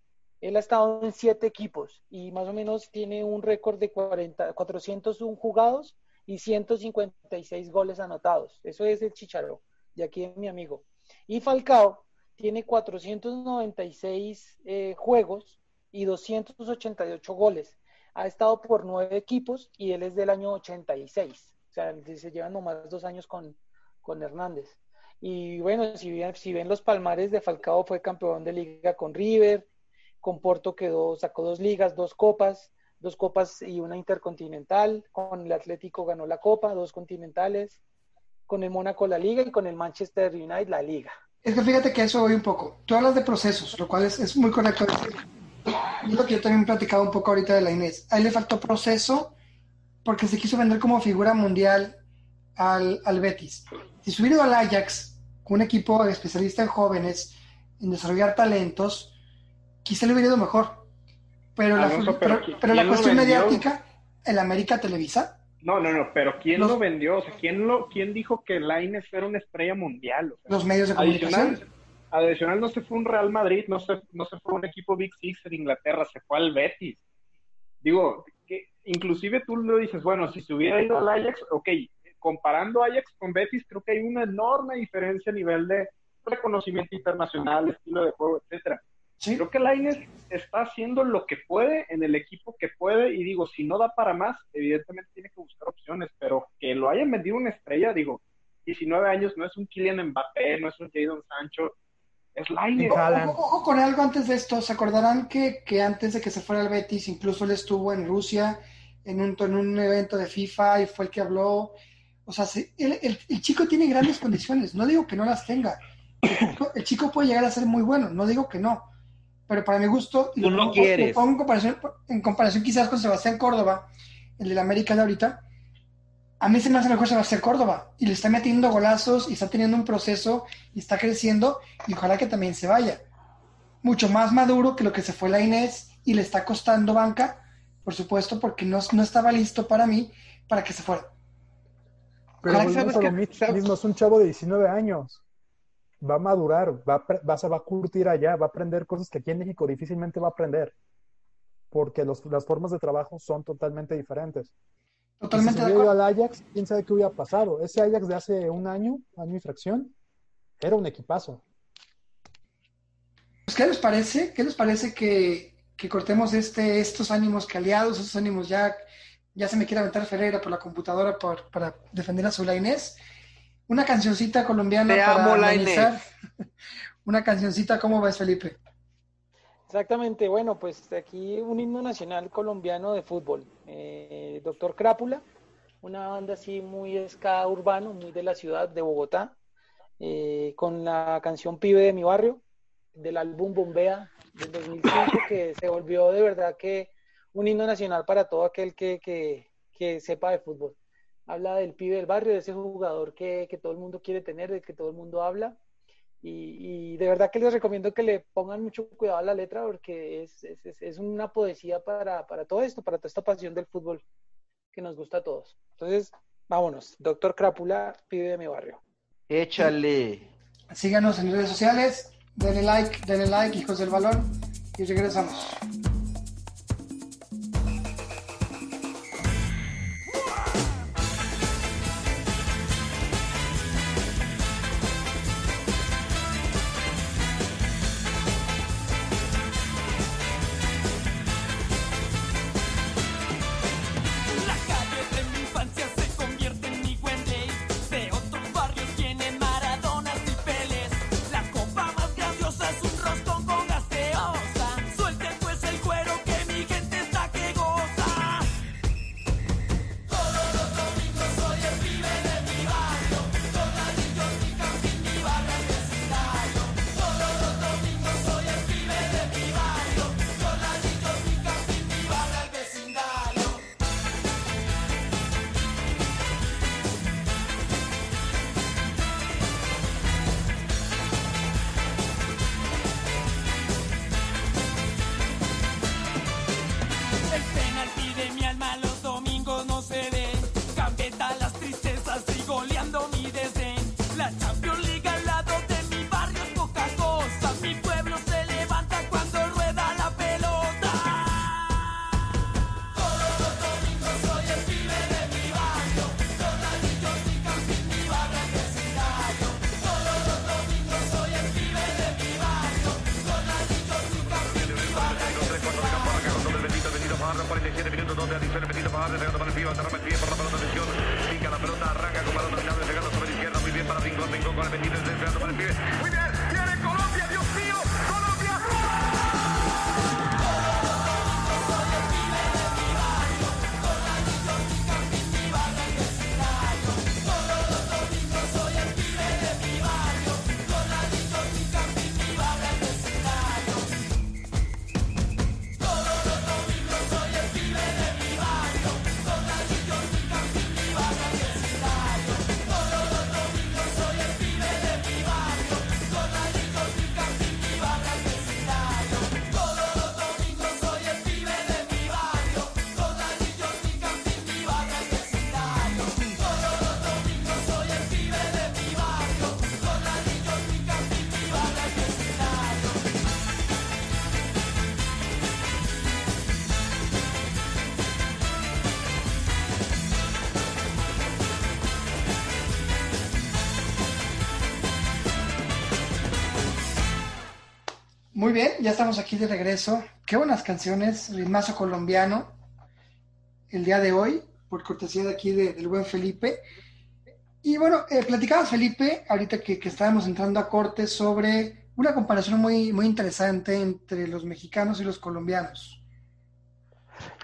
Él ha estado en siete equipos y más o menos tiene un récord de 40, 401 jugados y 156 goles anotados. Eso es el Chicharro, de aquí es mi amigo. Y Falcao tiene 496 eh, juegos y 288 goles. Ha estado por nueve equipos y él es del año 86. O sea, se llevan nomás dos años con, con Hernández. Y bueno, si, si ven los palmares de Falcao, fue campeón de liga con River, con Porto quedó, sacó dos ligas, dos copas, dos copas y una intercontinental, con el Atlético ganó la copa, dos continentales, con el Mónaco la liga y con el Manchester United la liga. Es que fíjate que eso voy un poco. Tú hablas de procesos, lo cual es, es muy correcto yo también he platicado un poco ahorita de la Inés. A él le faltó proceso porque se quiso vender como figura mundial al, al Betis. Si se hubiera ido al Ajax, con un equipo especialista en jóvenes, en desarrollar talentos, quizá le hubiera ido mejor. Pero la, pero, la cuestión mediática, ¿el América Televisa? No, no, no, pero ¿quién lo vendió? O sea, ¿quién, lo, quién dijo que Laines era una estrella mundial? Los medios de comunicación. Adicional, no se fue un Real Madrid, no se, no se fue un equipo Big Six de Inglaterra, se fue al Betis. Digo, que inclusive tú lo dices, bueno, si se hubiera ido al Ajax, ok, comparando Ajax con Betis, creo que hay una enorme diferencia a nivel de reconocimiento internacional, estilo de juego, etcétera. Creo que Lainez está haciendo lo que puede en el equipo que puede y digo, si no da para más, evidentemente tiene que buscar opciones, pero que lo hayan vendido una estrella, digo, 19 años no es un Kylian Mbappé, no es un Jadon Sancho, es Lainez. Ojo, con algo antes de esto, ¿se acordarán que, que antes de que se fuera al Betis, incluso él estuvo en Rusia en un, en un evento de FIFA y fue el que habló o sea, el, el, chico tiene grandes condiciones, no digo que no las tenga. El chico, puede llegar a ser muy bueno, no digo que no. Pero para mi gusto, Tú no quieres. pongo en, comparación, en comparación quizás con Sebastián Córdoba, el de la América de ahorita, a mí se me hace mejor Sebastián Córdoba y le está metiendo golazos y está teniendo un proceso y está creciendo y ojalá que también se vaya. Mucho más maduro que lo que se fue la Inés y le está costando banca, por supuesto, porque no, no estaba listo para mí para que se fuera. Pero mismo, es un chavo de 19 años. Va a madurar, va a, se va a curtir allá, va a aprender cosas que aquí en México difícilmente va a aprender. Porque las formas de trabajo son totalmente diferentes. Totalmente. si al Ajax, quién sabe qué hubiera pasado. Ese Ajax de hace un año, año y fracción, era un equipazo. Pues, ¿Qué les parece? ¿Qué les parece que, cortemos este, estos ánimos caliados, estos ánimos ya, ya se me quiere aventar Ferreira por la computadora para defender a su Inés? Una cancioncita colombiana Te para amo, Inés. Una cancioncita, ¿cómo ves, Felipe? Exactamente, bueno, pues aquí un himno nacional colombiano de fútbol. Eh, Doctor Crápula, una banda así muy ska urbano, muy de la ciudad de Bogotá, eh, con la canción Pibe de mi barrio, del álbum Bombea del 2005, que se volvió de verdad que un himno nacional para todo aquel que, que, sepa de fútbol. Habla del pibe del barrio, de ese jugador que, que todo el mundo quiere tener, de que todo el mundo habla. Y, y, de verdad que les recomiendo que le pongan mucho cuidado a la letra porque es, es, es una poesía para, para, todo esto, para toda esta pasión del fútbol que nos gusta a todos. Entonces, vámonos. Doctor Crápula, pibe de mi barrio. Échale. Síganos en redes sociales, denle like, denle like, hijos del balón, y regresamos. Bien, ya estamos aquí de regreso. Qué buenas canciones, ritmazo colombiano, el día de hoy, por cortesía de aquí del buen Felipe. Y bueno, eh, Felipe, ahorita que, estábamos entrando a corte, sobre una comparación muy, muy interesante entre los mexicanos y los colombianos.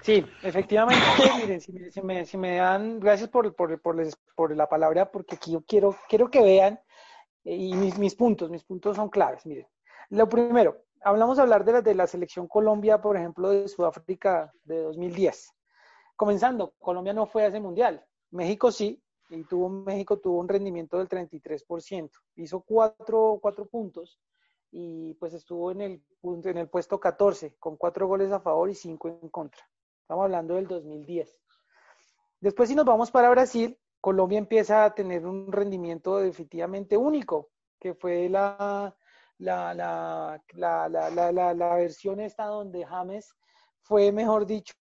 Sí, efectivamente, miren, si me, si me, dan, gracias por, la palabra, porque aquí yo quiero, quiero que vean, eh, y mis puntos, mis puntos son claves, miren. Lo primero, hablamos hablar de la, de la selección Colombia, por ejemplo, de Sudáfrica de 2010. Comenzando, Colombia no fue a ese mundial. México sí, y tuvo, México tuvo un rendimiento del 33%. Hizo cuatro, cuatro puntos y pues estuvo en el, en el puesto 14, con cuatro goles a favor y cinco en contra. Estamos hablando del 2010. Después, si nos vamos para Brasil, Colombia empieza a tener un rendimiento definitivamente único, que fue la, la, la, la, la versión esta donde James fue, mejor dicho,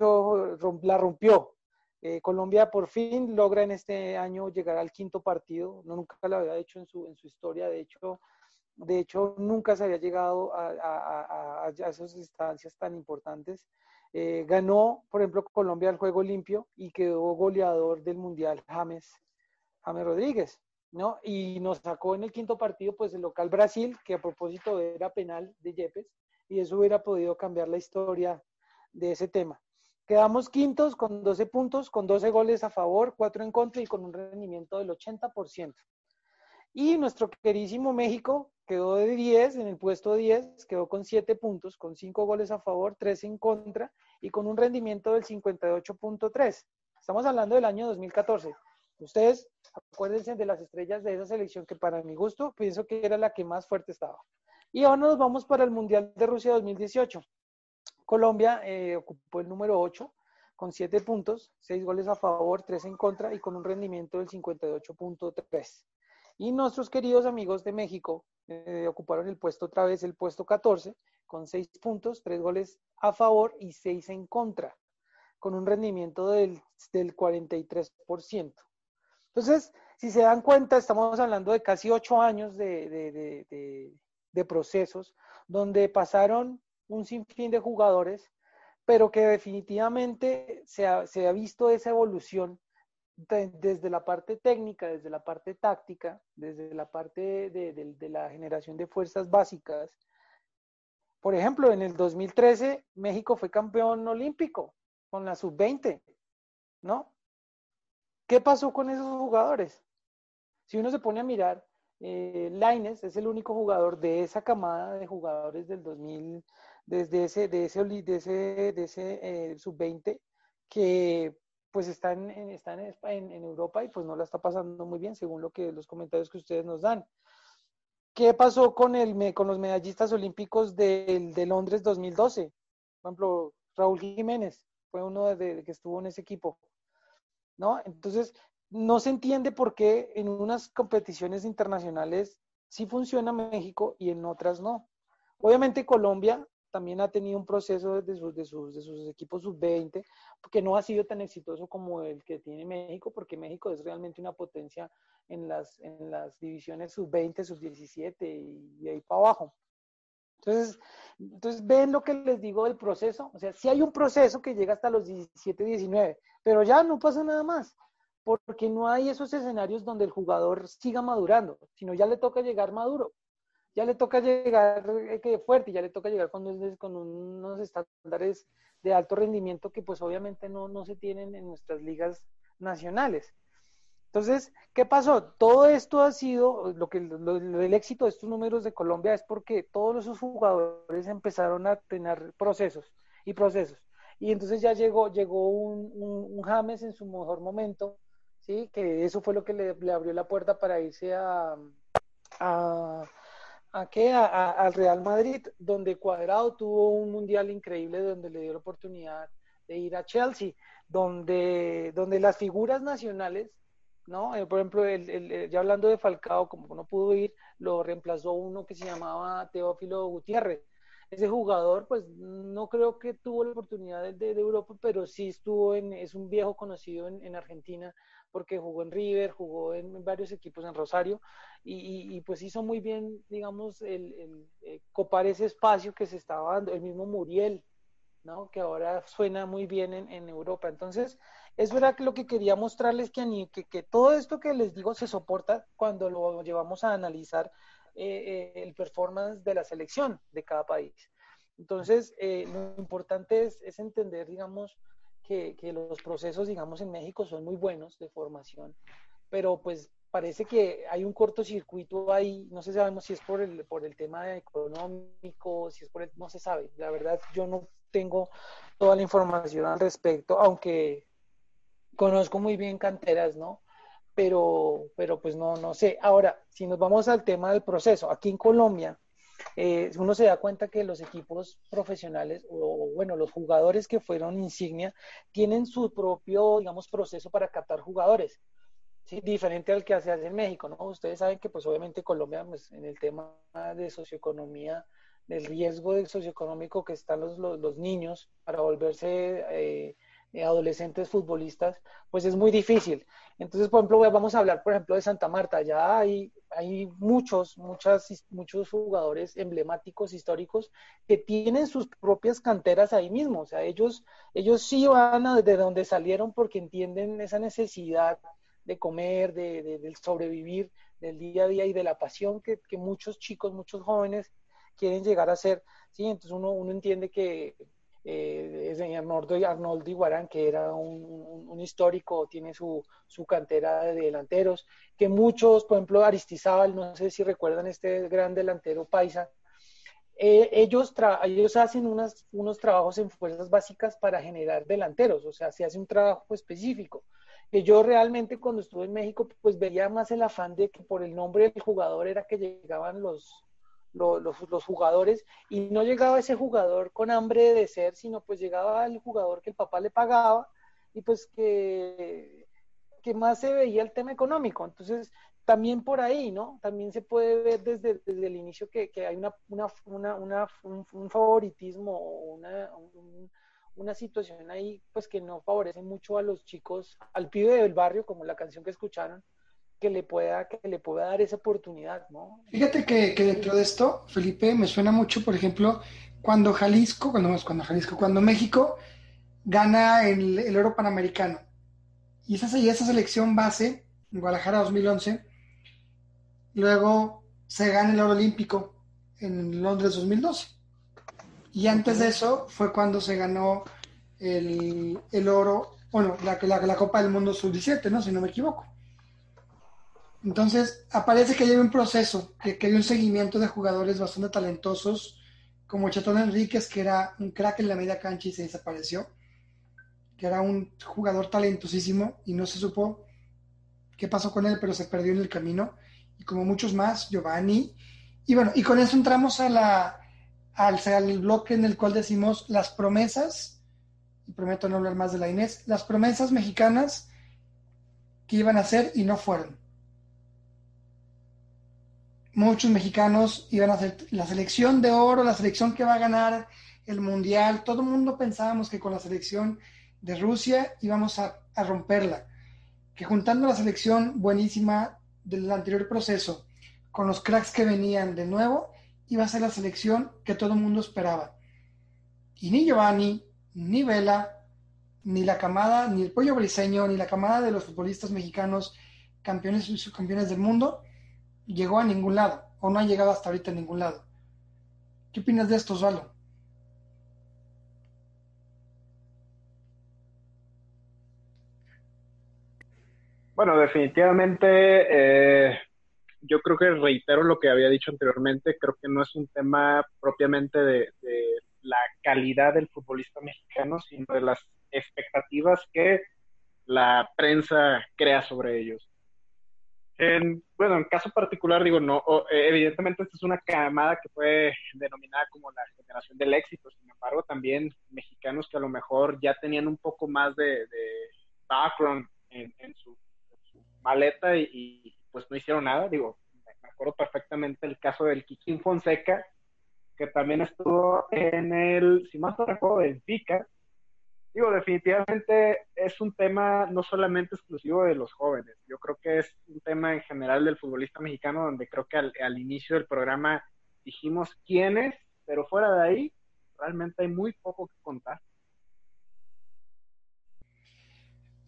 la rompió. Eh, Colombia por fin logra en este año llegar al quinto partido, no, nunca lo había hecho en su, en su historia, de hecho, de hecho nunca se había llegado a, a, a, esas instancias tan importantes. Eh, ganó, por ejemplo, Colombia el juego limpio y quedó goleador del Mundial James, James Rodríguez, ¿no? Y nos sacó en el quinto partido, pues el local Brasil, que a propósito era penal de Yepes, y eso hubiera podido cambiar la historia de ese tema. Quedamos quintos con 12 puntos, con 12 goles a favor, 4 en contra y con un rendimiento del 80%. Y nuestro querísimo México quedó de 10, en el puesto 10, quedó con 7 puntos, con 5 goles a favor, 3 en contra y con un rendimiento del 58.3. Estamos hablando del año 2014. Ustedes acuérdense de las estrellas de esa selección que para mi gusto pienso que era la que más fuerte estaba. Y ahora nos vamos para el Mundial de Rusia 2018. Colombia eh, ocupó el número 8 con 7 puntos, 6 goles a favor, 3 en contra y con un rendimiento del 58.3. Y nuestros queridos amigos de México eh, ocuparon el puesto otra vez, el puesto 14, con 6 puntos, 3 goles a favor y 6 en contra, con un rendimiento del, del 43%. Entonces, si se dan cuenta, estamos hablando de casi 8 años de, procesos donde pasaron un sinfín de jugadores, pero que definitivamente se ha, visto esa evolución desde la parte técnica, desde la parte táctica, desde la parte de, la generación de fuerzas básicas. Por ejemplo, en el 2013 México fue campeón olímpico con la sub-20, ¿no? ¿Qué pasó con esos jugadores? Si uno se pone a mirar, eh, Laines es el único jugador de esa camada de jugadores del 2000, desde ese, de ese, de ese, eh, sub-20 que pues está, en, en, en, Europa y pues no la está pasando muy bien según lo que los comentarios que ustedes nos dan. ¿Qué pasó con, el, con los medallistas olímpicos de, de Londres 2012? Por ejemplo, Raúl Jiménez fue uno de, que estuvo en ese equipo. ¿No? Entonces, no se entiende por qué en unas competiciones internacionales sí funciona México y en otras no. Obviamente Colombia también ha tenido un proceso de sus, equipos sub-20, que no ha sido tan exitoso como el que tiene México, porque México es realmente una potencia en las, divisiones sub-20, sub-17 y de ahí para abajo. Entonces, entonces, ven lo que les digo del proceso. O sea, si hay un proceso que llega hasta los 17, 19, pero ya no pasa nada más, porque no hay esos escenarios donde el jugador siga madurando, sino ya le toca llegar maduro ya le toca llegar eh, fuerte, ya le toca llegar con, con unos estándares de alto rendimiento que pues obviamente no, no se tienen en nuestras ligas nacionales. Entonces, ¿qué pasó? Todo esto ha sido, lo que el éxito de estos números de Colombia es porque todos esos jugadores empezaron a tener procesos y procesos. Y entonces ya llegó, llegó un, un, James en su mejor momento, ¿sí? Que eso fue lo que le, abrió la puerta para irse a, a ¿A qué? al Real Madrid, donde Cuadrado tuvo un mundial increíble donde le dio la oportunidad de ir a Chelsea, donde, donde las figuras nacionales, ¿no? Eh, por ejemplo, el, ya hablando de Falcao, como no pudo ir, lo reemplazó uno que se llamaba Teófilo Gutiérrez. Ese jugador, pues no creo que tuvo la oportunidad de, de, Europa, pero sí estuvo en, es un viejo conocido en, en Argentina, porque jugó en River, jugó en varios equipos en Rosario y, pues hizo muy bien, digamos, el, eh, copar ese espacio que se estaba dando, el mismo Muriel, ¿no? Que ahora suena muy bien en, Europa. Entonces, eso era lo que quería mostrarles que, que, que, todo esto que les digo se soporta cuando lo llevamos a analizar eh, eh, el performance de la selección de cada país. Entonces, lo importante es, es entender, digamos, que, los procesos, digamos, en México son muy buenos de formación, pero pues parece que hay un cortocircuito ahí, no sé sabemos si es por el, por el tema económico, si es por el, no se sabe, la verdad yo no tengo toda la información al respecto, aunque conozco muy bien canteras, ¿no? Pero, pero pues no, no sé. Ahora, si nos vamos al tema del proceso, aquí en Colombia, eh, uno se da cuenta que los equipos profesionales o, bueno, los jugadores que fueron insignia tienen su propio, digamos, proceso para captar jugadores. Sí, diferente al que se hace en México, ¿no? Ustedes saben que pues obviamente Colombia pues, en el tema de socioeconomía, del riesgo del socioeconómico que están los, los, niños para volverse eh, eh, adolescentes futbolistas, pues es muy difícil. Entonces, por ejemplo, vamos a hablar, por ejemplo, de Santa Marta. Ya hay, hay muchos, muchas, muchos jugadores emblemáticos, históricos, que tienen sus propias canteras ahí mismo. O sea, ellos, ellos sí van a, de donde salieron porque entienden esa necesidad de comer, de, de, sobrevivir, del día a día y de la pasión que, que, muchos chicos, muchos jóvenes quieren llegar a ser. ¿sí? Entonces uno, uno entiende que eh, es Arnoldo, Arnoldo Iguarán, que era un, histórico, tiene su, su, cantera de delanteros, que muchos, por ejemplo, Aristizábal, no sé si recuerdan este gran delantero paisa, eh, ellos, ellos hacen unas, unos trabajos en fuerzas básicas para generar delanteros, o sea, se hace un trabajo específico. Que yo realmente cuando estuve en México, pues veía más el afán de que por el nombre del jugador era que llegaban los, los, jugadores y no llegaba ese jugador con hambre de ser, sino pues llegaba el jugador que el papá le pagaba y pues que, que más se veía el tema económico. Entonces, también por ahí, ¿no? También se puede ver desde, desde el inicio que, que hay una, una, una, un, favoritismo o una, una situación ahí pues que no favorece mucho a los chicos, al pibe del barrio, como la canción que escucharon, que le pueda, que le pueda dar esa oportunidad, ¿no? Fíjate que, dentro de esto, Felipe, me suena mucho, por ejemplo, cuando Jalisco, cuando, cuando Jalisco, cuando México gana el, el oro panamericano. Y esa, esa selección base, en Guadalajara 2011, luego se gana el oro olímpico en Londres 2012. Y antes de eso fue cuando se ganó el, el oro, bueno, la, la, la Copa del Mundo Sub-17, ¿no? Si no me equivoco. Entonces, aparece que hay un proceso, que, hay un seguimiento de jugadores bastante talentosos, como Chatón Enríquez, que era un crack en la media cancha y se desapareció, que era un jugador talentosísimo y no se supo qué pasó con él, pero se perdió en el camino, y como muchos más, Giovanni. Y bueno, y con eso entramos a la, al, al bloque en el cual decimos las promesas, y prometo no hablar más de la Inés, las promesas mexicanas que iban a ser y no fueron muchos mexicanos iban a hacer la selección de oro, la selección que va a ganar el mundial. Todo el mundo pensábamos que con la selección de Rusia íbamos a, romperla. Que juntando la selección buenísima del anterior proceso con los cracks que venían de nuevo, iba a ser la selección que todo el mundo esperaba. Y ni Giovanni, ni Vela, ni la camada, ni el pollo briseño, ni la camada de los futbolistas mexicanos campeones y subcampeones del mundo llegó a ningún lado, o no ha llegado hasta ahorita a ningún lado. ¿Qué opinas de esto, Osvaldo? Bueno, definitivamente, eh, yo creo que reitero lo que había dicho anteriormente, creo que no es un tema propiamente de, de la calidad del futbolista mexicano, sino de las expectativas que la prensa crea sobre ellos. En, bueno, en caso particular, digo, no, eh, evidentemente esta es una camada que fue denominada como la generación del éxito, sin embargo, también mexicanos que a lo mejor ya tenían un poco más de, background en, su, maleta y, pues no hicieron nada, digo, me acuerdo perfectamente el caso del Kikín Fonseca, que también estuvo en el, si más no recuerdo, en Pica, digo, definitivamente es un tema no solamente exclusivo de los jóvenes, yo creo que es un tema en general del futbolista mexicano, donde creo que al, inicio del programa dijimos quiénes, pero fuera de ahí, realmente hay muy poco que contar.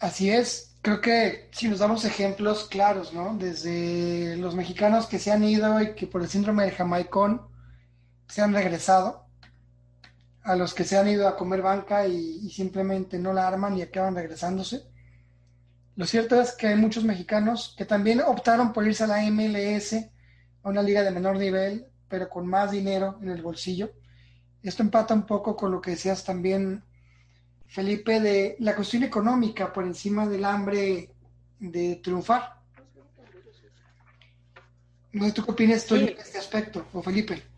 Así es, creo que si nos damos ejemplos claros, ¿no? Desde los mexicanos que se han ido y que por el síndrome de Jamaicón se han regresado, a los que se han ido a comer banca y, simplemente no la arman y acaban regresándose. Lo cierto es que hay muchos mexicanos que también optaron por irse a la MLS, a una liga de menor nivel, pero con más dinero en el bolsillo. Esto empata un poco con lo que decías también, Felipe, de la cuestión económica por encima del hambre de triunfar. No ¿Tú qué opinas tú en este aspecto, o Felipe?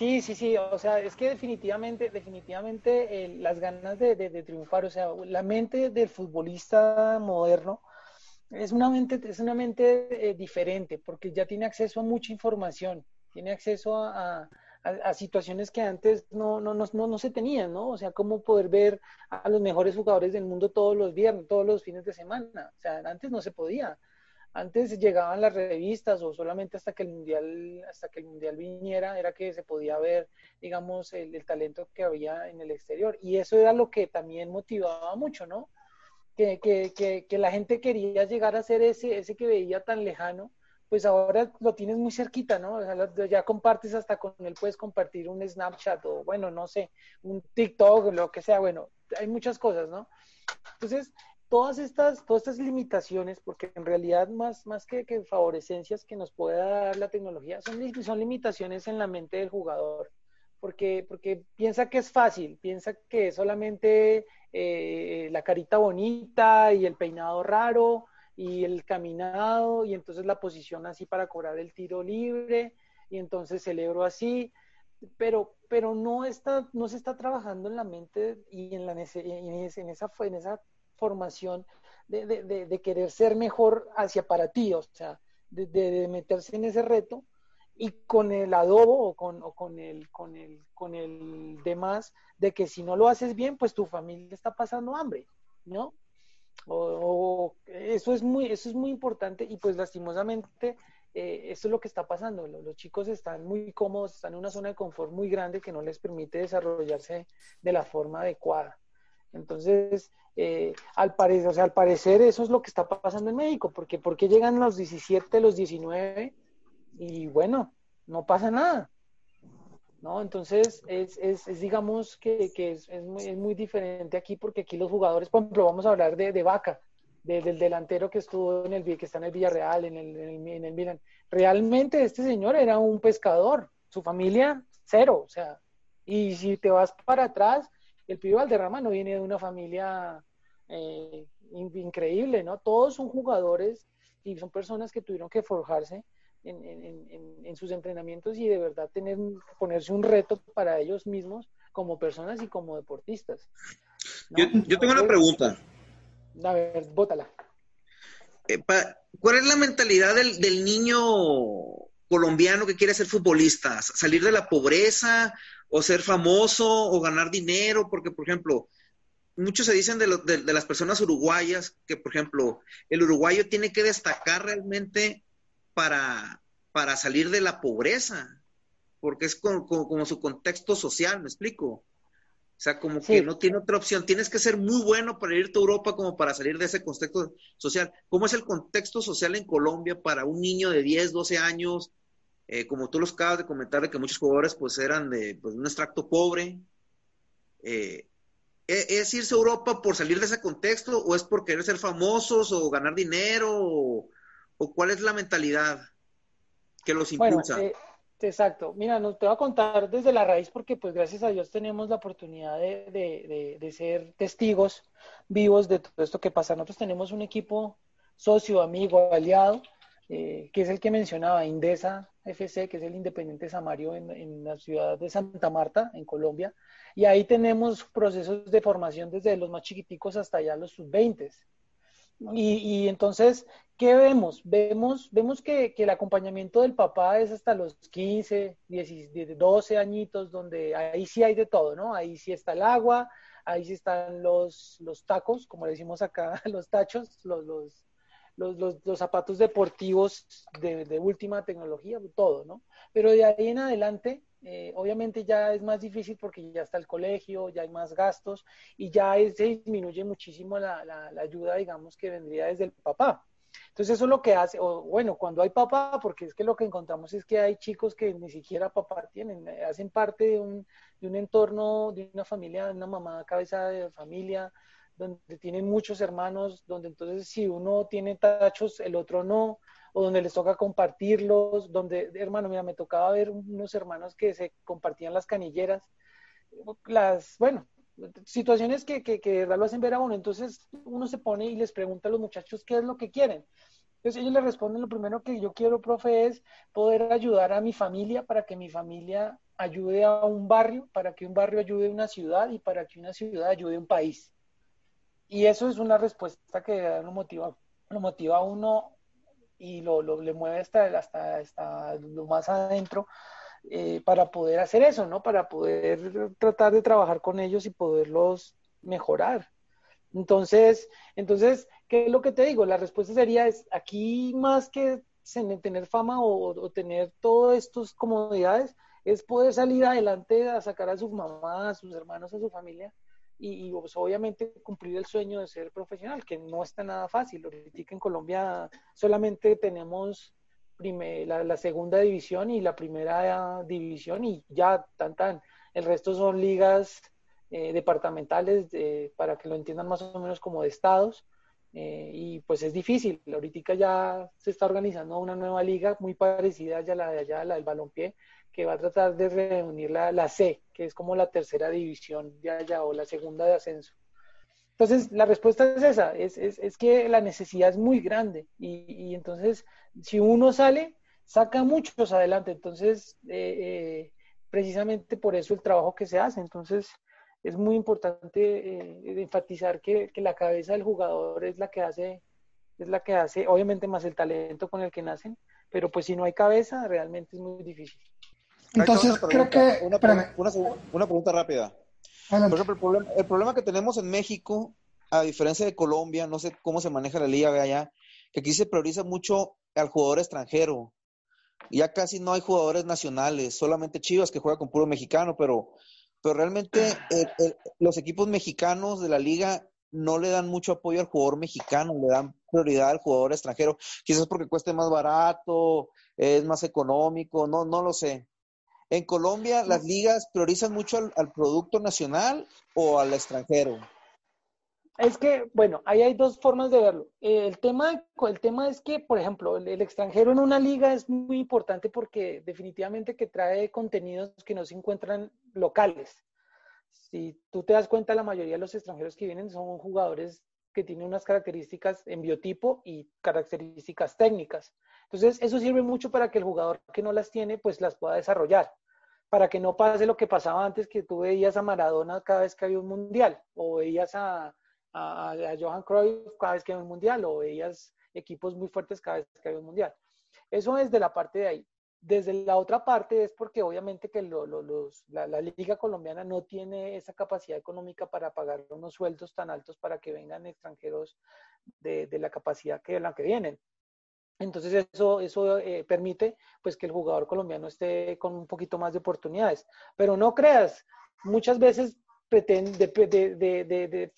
Sí, sí, sí, o sea, es que definitivamente, definitivamente eh, las ganas de, triunfar, o sea, la mente del futbolista moderno Es una mente, es una mente eh, diferente porque ya tiene acceso a mucha información, tiene acceso a, a, situaciones que antes no, no, no, no, se tenían, ¿no? O sea, cómo poder ver a los mejores jugadores del mundo todos los viernes, todos los fines de semana. O sea, antes no se podía. Antes llegaban las revistas o solamente hasta que el mundial, hasta que el mundial viniera, era que se podía ver, digamos, el, el talento que había en el exterior. Y eso era lo que también motivaba mucho, ¿no? Que, que, que, que, la gente quería llegar a ser ese, ese que veía tan lejano, pues ahora lo tienes muy cerquita, ¿no? O sea, ya compartes hasta con él, puedes compartir un Snapchat o, bueno, no sé, un TikTok, lo que sea, bueno, hay muchas cosas, ¿no? Entonces, todas estas, todas estas limitaciones, porque en realidad más, más que, que favorecencias que nos pueda dar la tecnología, son, son limitaciones en la mente del jugador, porque, porque piensa que es fácil, piensa que es solamente eh, la carita bonita y el peinado raro, y el caminado y entonces la posición así para cobrar el tiro libre y entonces celebro así, pero, pero no, está, no se está trabajando en la mente y en, la, en, esa, en esa formación de, querer ser mejor hacia para ti, o sea, de, meterse en ese reto y con el adobo o con, con, el, con, el, con el demás de que si no lo haces bien, pues tu familia está pasando hambre, ¿no? O, eso, es muy, eso es muy importante y pues lastimosamente eh, eso es lo que está pasando. Los, chicos están muy cómodos, están en una zona de confort muy grande que no les permite desarrollarse de la forma adecuada. Entonces, eh, al, parecer, o sea, al parecer eso es lo que está pasando en México, porque ¿por qué llegan los 17, los 19 y bueno, no pasa nada? ¿no? Entonces, es, es, digamos que, que es, es, muy, es, diferente aquí porque aquí los jugadores, por ejemplo, vamos a hablar de, de Vaca, del delantero que estuvo en el que está en el Villarreal, en el, en el, en el Milan. Realmente este señor era un pescador, su familia cero, o sea, y si te vas para atrás, el pibe Valderrama no viene de una familia eh, increíble, ¿no? Todos son jugadores y son personas que tuvieron que forjarse en, sus entrenamientos y de verdad tener ponerse un reto para ellos mismos como personas y como deportistas. Yo, tengo una pregunta. A ver, bótala. Eh, ¿Cuál es la mentalidad del, del, niño colombiano que quiere ser futbolista? ¿Salir de la pobreza o ser famoso o ganar dinero? Porque, por ejemplo, muchos se dicen de, de, de, las personas uruguayas que, por ejemplo, el uruguayo tiene que destacar realmente para, para salir de la pobreza, porque es como, como, su contexto social, ¿me explico? O sea, como que no tiene otra opción. Tienes que ser muy bueno para irte a Europa como para salir de ese contexto social. ¿Cómo es el contexto social en Colombia para un niño de 10, 12 años? Eh, como tú los acabas de comentar, de que muchos jugadores pues eran de pues, un extracto pobre. Eh, ¿e-, ¿Es irse a Europa por salir de ese contexto o es por querer ser famosos o ganar dinero? O, o cuál es la mentalidad que los impulsa? Bueno, eh, exacto. Mira, no te voy a contar desde la raíz porque pues gracias a Dios tenemos la oportunidad de, de, ser testigos vivos de todo esto que pasa. Nosotros tenemos un equipo socio, amigo, aliado, eh, que es el que mencionaba, Indesa FC, que es el Independiente Samario en, la ciudad de Santa Marta, en Colombia. Y ahí tenemos procesos de formación desde los más chiquiticos hasta ya los sub-20. Y, y, entonces, ¿qué vemos? Vemos, vemos que, que, el acompañamiento del papá es hasta los 15, 10, 12 añitos, donde ahí sí hay de todo, ¿no? Ahí sí está el agua, ahí sí están los, los tacos, como decimos acá, los tachos, los, los, los, los zapatos deportivos de, de, última tecnología, todo, ¿no? Pero de ahí en adelante eh, obviamente ya es más difícil porque ya está el colegio, ya hay más gastos y ya se disminuye muchísimo la, la, la, ayuda, digamos, que vendría desde el papá. Entonces eso es lo que hace, o bueno, cuando hay papá, porque es que lo que encontramos es que hay chicos que ni siquiera papá tienen, eh, hacen parte de un, de un entorno, de una familia, de una mamá cabeza de familia, donde tienen muchos hermanos, donde entonces si uno tiene tachos, el otro no, o donde les toca compartirlos, donde, hermano, mira, me tocaba ver unos hermanos que se compartían las canilleras, las, bueno, situaciones que, que, que de verdad lo hacen ver a uno. Entonces uno se pone y les pregunta a los muchachos qué es lo que quieren. Entonces ellos le responden, lo primero que yo quiero, profe, es poder ayudar a mi familia para que mi familia ayude a un barrio, para que un barrio ayude a una ciudad y para que una ciudad ayude a un país. Y eso es una respuesta que da un motivo lo motiva a uno y lo, le mueve hasta, hasta, hasta lo más adentro eh, para poder hacer eso, ¿no? Para poder tratar de trabajar con ellos y poderlos mejorar. Entonces, entonces, ¿qué es lo que te digo? La respuesta sería, es aquí más que tener fama o, tener todas estas comodidades, es poder salir adelante a sacar a su mamá, a sus hermanos, a su familia y, pues, obviamente cumplir el sueño de ser profesional, que no está nada fácil. Ahorita en Colombia solamente tenemos la, segunda división y la primera división y ya tan tan. El resto son ligas eh, departamentales para que lo entiendan más o menos como de estados. Eh, y pues es difícil. Ahorita ya se está organizando una nueva liga muy parecida a la de allá, la del balompié, que va a tratar de reunir la, la C, que es como la tercera división de allá o la segunda de ascenso. Entonces, la respuesta es esa, es, es, es que la necesidad es muy grande y, y, entonces, si uno sale, saca muchos adelante. Entonces, eh, eh, precisamente por eso el trabajo que se hace. Entonces, es muy importante eh, enfatizar que, que, la cabeza del jugador es la que hace, es la que hace, obviamente más el talento con el que nacen, pero pues si no hay cabeza, realmente es muy difícil. Entonces, creo que... Una, una, pregunta rápida. Por ejemplo, el problema, el problema, que tenemos en México, a diferencia de Colombia, no sé cómo se maneja la liga allá, que aquí se prioriza mucho al jugador extranjero. Ya casi no hay jugadores nacionales, solamente Chivas que juega con puro mexicano, pero, pero realmente eh, los equipos mexicanos de la liga no le dan mucho apoyo al jugador mexicano, le dan prioridad al jugador extranjero, quizás porque cueste más barato, es más económico, no, no lo sé. ¿En Colombia las ligas priorizan mucho al, producto nacional o al extranjero? Es que, bueno, ahí hay dos formas de verlo. El tema, el tema es que, por ejemplo, el, extranjero en una liga es muy importante porque definitivamente que trae contenidos que no se encuentran locales. Si tú te das cuenta, la mayoría de los extranjeros que vienen son jugadores que tienen unas características en biotipo y características técnicas. Entonces, eso sirve mucho para que el jugador que no las tiene, pues las pueda desarrollar para que no pase lo que pasaba antes, que tú veías a Maradona cada vez que había un mundial, o veías a, a, Johan Cruyff cada vez que había un mundial, o veías equipos muy fuertes cada vez que había un mundial. Eso es de la parte de ahí. Desde la otra parte es porque obviamente que los, la, liga colombiana no tiene esa capacidad económica para pagar unos sueldos tan altos para que vengan extranjeros de, de la capacidad que la que vienen. Entonces eso, eso eh, permite pues que el jugador colombiano esté con un poquito más de oportunidades. Pero no creas, muchas veces pretende, de,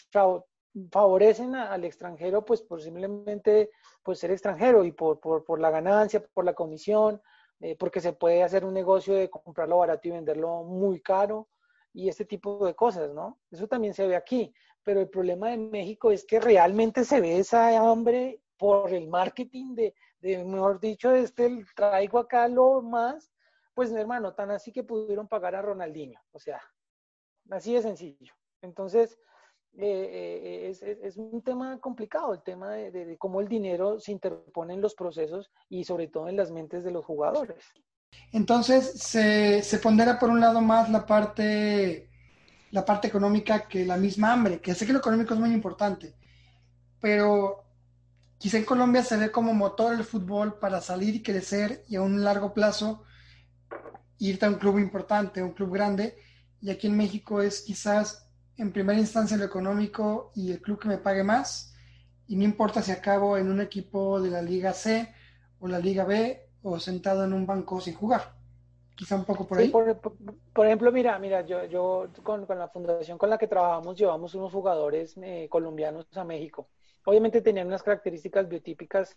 favorecen al extranjero pues por simplemente pues, ser extranjero y por, por, la ganancia, por la comisión, eh, porque se puede hacer un negocio de comprarlo barato y venderlo muy caro y este tipo de cosas, ¿no? Eso también se ve aquí. Pero el problema de México es que realmente se ve esa hambre por el marketing de, mejor dicho, este, traigo acá lo más, pues hermano, tan así que pudieron pagar a Ronaldinho, o sea, así de sencillo. Entonces, eh, eh, es, un tema complicado, el tema de, cómo el dinero se interpone en los procesos y sobre todo en las mentes de los jugadores. Entonces, se, se pondera por un lado más la parte, la parte económica que la misma hambre, que sé que lo económico es muy importante, pero Quizá en Colombia se ve como motor el fútbol para salir y crecer y a un largo plazo irte a un club importante, un club grande. Y aquí en México es quizás en primera instancia lo económico y el club que me pague más. Y no importa si acabo en un equipo de la Liga C o la Liga B o sentado en un banco sin jugar. Quizá un poco por ahí. por, ejemplo, mira, mira, yo, yo con, la fundación con la que trabajamos llevamos unos jugadores eh, colombianos a México obviamente tenían unas características biotípicas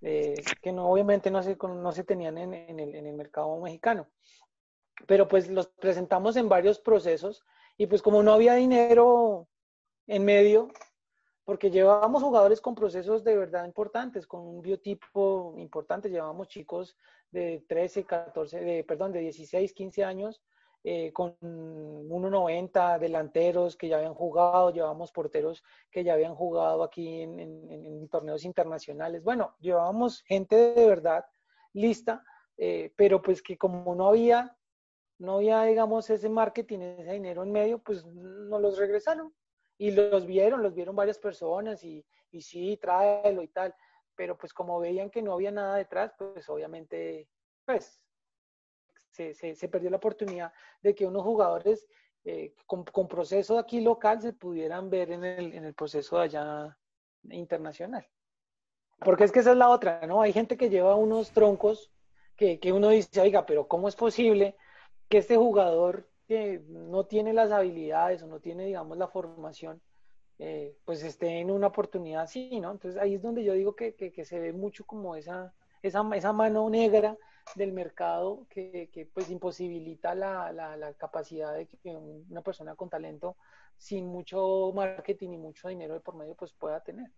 eh, que no, obviamente no se, no se tenían en, el, en, el, mercado mexicano. Pero pues los presentamos en varios procesos y pues como no había dinero en medio, porque llevábamos jugadores con procesos de verdad importantes, con un biotipo importante, llevábamos chicos de 13, 14, de, perdón, de 16, 15 años, eh, con 1.90 delanteros que ya habían jugado, llevábamos porteros que ya habían jugado aquí en, torneos internacionales. Bueno, llevábamos gente de verdad lista, eh, pero pues que como no había, no había, digamos, ese marketing, ese dinero en medio, pues no los regresaron. Y los vieron, los vieron varias personas y, y sí, tráelo y tal. pero pues como veían que no había nada detrás, pues obviamente, pues se, se, perdió la oportunidad de que unos jugadores eh, con, con, proceso aquí local se pudieran ver en el, en el proceso de allá internacional. Porque es que esa es la otra, ¿no? Hay gente que lleva unos troncos que, que uno dice, oiga, pero ¿cómo es posible que este jugador que no tiene las habilidades o no tiene, digamos, la formación, eh, pues esté en una oportunidad así, ¿no? Entonces ahí es donde yo digo que, que, se ve mucho como esa, esa, esa mano negra del mercado que, que pues imposibilita la, la, la, capacidad de que una persona con talento sin mucho marketing y mucho dinero de por medio pues pueda tener.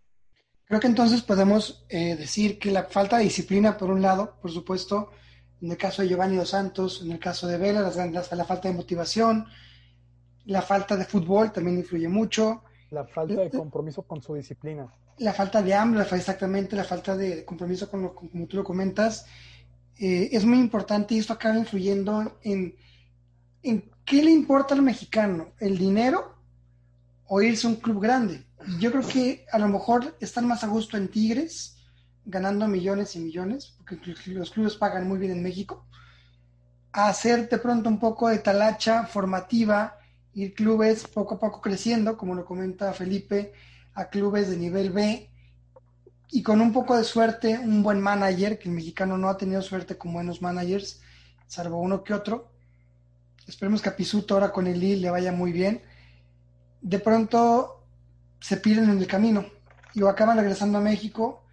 Creo que entonces podemos eh, decir que la falta de disciplina, por un lado, por supuesto, en el caso de Giovanni Dos Santos, en el caso de Vela, la falta de motivación, la falta de fútbol también influye mucho. La falta de compromiso con su disciplina. La falta de hambre, exactamente, la falta de compromiso con lo como tú lo comentas. Eh, es muy importante y esto acaba influyendo en, en qué le importa al mexicano, el dinero o irse a un club grande. Yo creo que a lo mejor están más a gusto en Tigres, ganando millones y millones, porque los clubes pagan muy bien en México, a hacer de pronto un poco de talacha formativa, ir clubes poco a poco creciendo, como lo comenta Felipe, a clubes de nivel B, y con un poco de suerte, un buen manager, que el mexicano no ha tenido suerte con buenos managers, salvo uno que otro. Esperemos que a Pisuto ahora con el Lille le vaya muy bien. De pronto se pierden en el camino y acaban regresando a México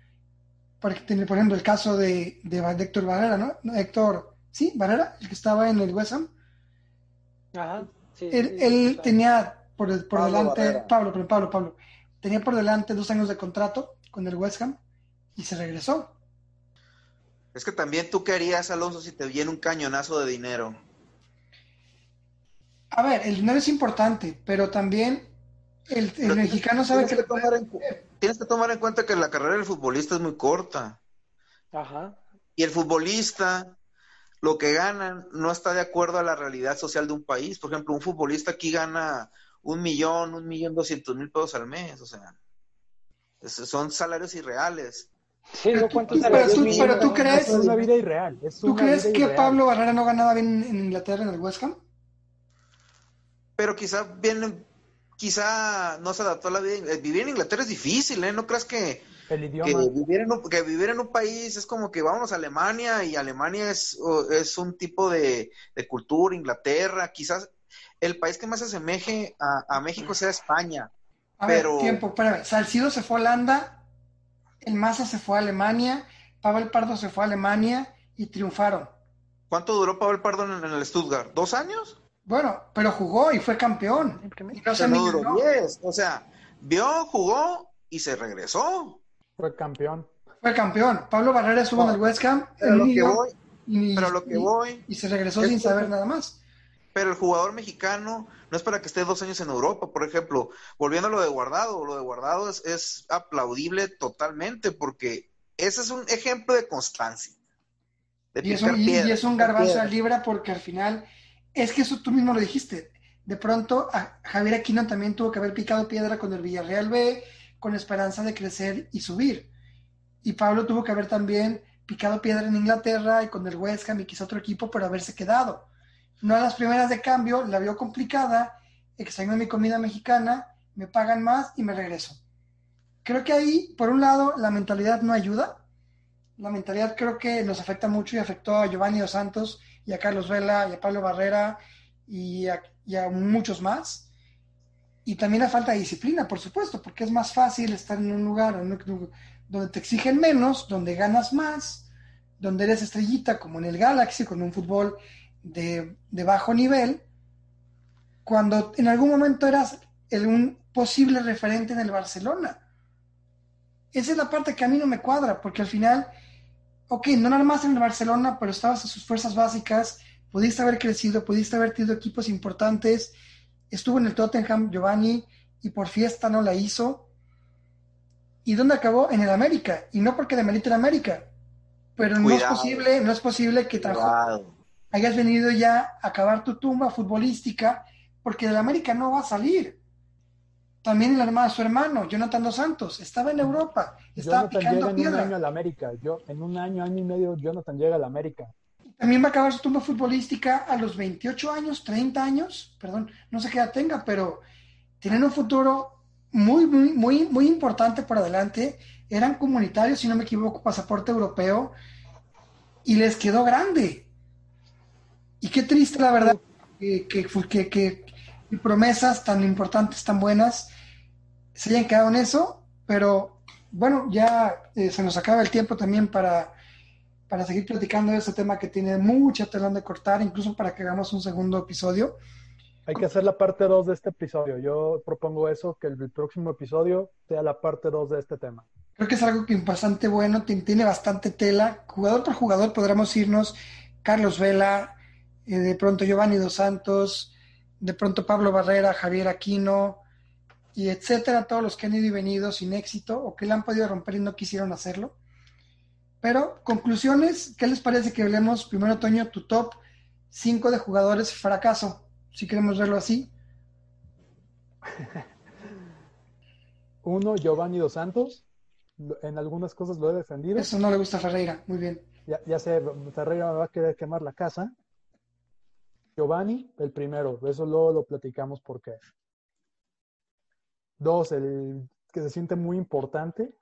por ejemplo, el caso de, de, Héctor Barrera, ¿no? Héctor, sí, Barrera, el que estaba en el West Ham. Ajá, sí, él, tenía por, por delante, Pablo, pero Pablo, Pablo, tenía por delante dos años de contrato con el West Ham y se regresó. Es que también tú qué harías, Alonso, si te viene un cañonazo de dinero. A ver, el dinero es importante, pero también el, mexicano sabe que, tienes que tomar en cuenta que la carrera del futbolista es muy corta. Ajá. Y el futbolista, lo que gana, no está de acuerdo a la realidad social de un país. Por ejemplo, un futbolista aquí gana un millón, un millón doscientos mil pesos al mes. O sea, son salarios irreales. Sí, no pero, tú, pero tú crees, es una vida irreal. ¿Tú crees que Pablo Barrera no ganaba bien en Inglaterra en el West Ham? Pero quizá viene quizá no se adaptó a la vida. Eh, vivir en Inglaterra es difícil, ¿eh? No creas que, el idioma. Que, vivir en un, que vivir en un país es como que vamos a Alemania y Alemania es, es un tipo de, cultura, Inglaterra, quizás el país que más se asemeje a, México sea España. A pero... ver, tiempo, espérame. Salcido se fue a Holanda, el Maza se fue a Alemania, Pavel Pardo se fue a Alemania y triunfaron. ¿Cuánto duró Pavel Pardo en, en el Stuttgart? ¿Dos años? Bueno, pero jugó y fue campeón. Y no O sea, vio, jugó y se regresó. Fue campeón. Fue campeón. Pablo Barrera estuvo en el West Ham. Pero lo que voy. Y, pero lo que voy. Y se regresó sin saber nada más. Pero el jugador mexicano no es para que esté dos años en Europa, por ejemplo. Volviendo a lo de Guardado, lo de Guardado es, es aplaudible totalmente porque ese es un ejemplo de constancia. y, es un, y, es un garbanzo a libra porque al final es que eso tú mismo lo dijiste. De pronto, a Javier Aquino también tuvo que haber picado piedra con el Villarreal B, con esperanza de crecer y subir. Y Pablo tuvo que haber también picado piedra en Inglaterra y con el West Ham y quizá otro equipo, pero haberse quedado. No a las primeras de cambio, la vio complicada, extraño mi comida mexicana, me pagan más y me regreso. Creo que ahí, por un lado, la mentalidad no ayuda. La mentalidad creo que nos afecta mucho y afectó a Giovanni Dos Santos y a Carlos Vela y a Pablo Barrera y a, muchos más. Y también la falta de disciplina, por supuesto, porque es más fácil estar en un lugar donde te exigen menos, donde ganas más, donde eres estrellita, como en el Galaxy, con un fútbol de, bajo nivel, cuando en algún momento eras el, un posible referente en el Barcelona. Esa es la parte que a mí no me cuadra, porque al final ok, no nada más en el Barcelona, pero estabas en sus fuerzas básicas, pudiste haber crecido, pudiste haber tenido equipos importantes, estuvo en el Tottenham Giovanni y por fiesta no la hizo. ¿Y dónde acabó? En el América. Y no porque demerite el América, pero no es posible, no es posible que hayas venido ya a acabar tu tumba futbolística, porque del América no va a salir. También armada de su hermano, Jonathan Dos Santos. Estaba en Europa, estaba Jonathan picando llega en un año a la América. Yo, en un año, año y medio, Jonathan llega a la América. También va a acabar su tumba futbolística a los 28 años, 30 años, perdón, no sé qué edad tenga, pero tienen un futuro muy, muy, muy, muy importante por adelante. Eran comunitarios, si no me equivoco, pasaporte europeo, y les quedó grande. Y qué triste, la verdad, que, que, que, que- que promesas tan importantes, tan buenas, se hayan quedado en eso, pero bueno, ya eh, se nos acaba el tiempo también para para seguir platicando de este tema que tiene mucha tela de cortar, incluso para que hagamos un segundo episodio. Hay que hacer la parte 2 de este episodio. Yo propongo eso, que el próximo episodio sea la parte 2 de este tema. Creo que es algo que bastante bueno, ti- tiene bastante tela. Jugador por jugador podremos irnos. Carlos Vela, eh, de pronto Giovanni Dos Santos, de pronto Pablo Barrera, Javier Aquino, y etcétera, todos los que han ido y venido sin éxito o que le han podido romper y no quisieron hacerlo. Pero, conclusiones, ¿qué les parece que hablemos primero, Toño, tu top 5 de jugadores fracaso? Si queremos verlo así. Uno, Giovanni Dos Santos. En algunas cosas lo he defendido. Eso no le gusta a Ferreira. Muy bien. Ya, ya sé, Ferreira me va a querer quemar la casa. Giovanni, el primero. Eso luego lo platicamos por qué. Dos, el que se siente muy importante.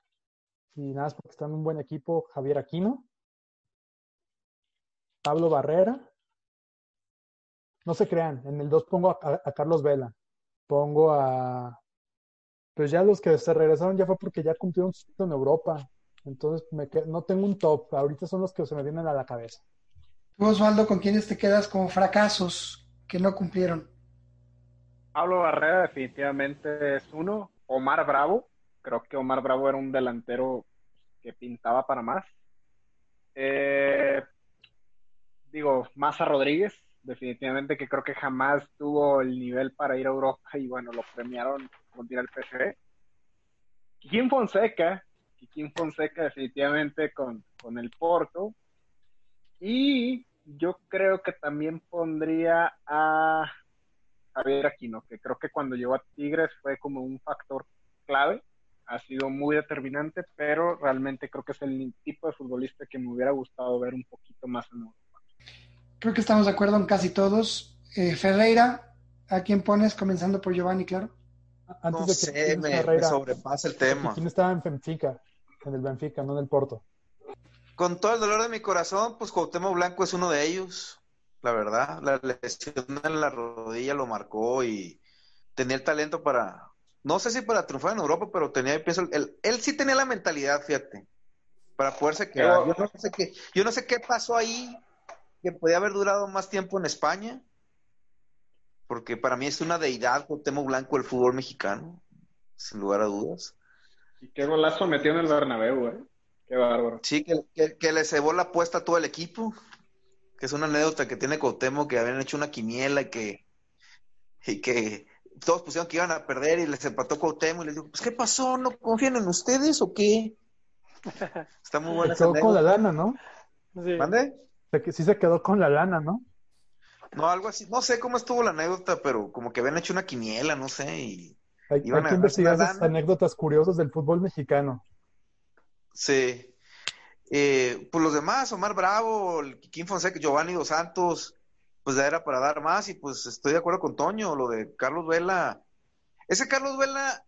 Y nada más porque está en un buen equipo, Javier Aquino. Pablo Barrera. No se crean, en el 2 pongo a, Carlos Vela. Pongo a. Pues ya los que se regresaron ya fue porque ya cumplieron su en Europa. Entonces me no tengo un top. Ahorita son los que se me vienen a la cabeza. Osvaldo, ¿con quiénes te quedas como fracasos que no cumplieron? Pablo Barrera definitivamente es uno. Omar Bravo. Creo que Omar Bravo era un delantero que pintaba para más. Eh, digo, Maza Rodríguez. Definitivamente que creo que jamás tuvo el nivel para ir a Europa y bueno, lo premiaron con ir al PSV. Kikín Fonseca. Kikín Fonseca definitivamente con, con el Porto. Y yo creo que también pondría a Javier Aquino, que creo que cuando llegó a Tigres fue como un factor clave, ha sido muy determinante, pero realmente creo que es el tipo de futbolista que me hubiera gustado ver un poquito más en Europa. Creo que estamos de acuerdo en casi todos. Eh, Ferreira, ¿a quién pones? Comenzando por Giovanni, claro. Antes No de que sé, me, sobrepasa el tema. ¿Quién estaba en Benfica? En el Benfica, no en el Porto. Con todo el dolor de mi corazón, pues Cuauhtémoc Blanco es uno de ellos, la verdad. La lesión en la rodilla lo marcó y tenía el talento para, no sé si para triunfar en Europa, pero tenía, pienso, él, él sí tenía la mentalidad, fíjate, para poderse quedar. Yo no sé qué, yo no sé qué pasó ahí, que podía haber durado más tiempo en España, porque para mí es una deidad Cuauhtémoc Blanco del fútbol mexicano, sin lugar a dudas. Y qué golazo metió en el Bernabéu, ¿eh? Qué bárbaro. Sí, que, que, que le cebó la apuesta a todo el equipo, que es una anécdota que tiene Cuauhtémoc, que habían hecho una quiniela y que, y que todos pusieron que iban a perder y les empató Cuauhtémoc y les dijo, pues ¿qué pasó? ¿No confían en ustedes o qué? Está muy buena Se quedó con la lana, ¿no? Sí. ¿Mande? Sí se quedó con la lana, ¿no? No, algo así. No sé cómo estuvo la anécdota, pero como que habían hecho una quiniela, no sé, y Hay, Iban hay a que investigar esas anécdotas curiosas del fútbol mexicano. Sí. Eh, pues los demás, Omar Bravo, el Kikín Fonseca, Giovanni Dos Santos, pues ya era para dar más y pues estoy de acuerdo con Toño, lo de Carlos Vela. Ese Carlos Vela,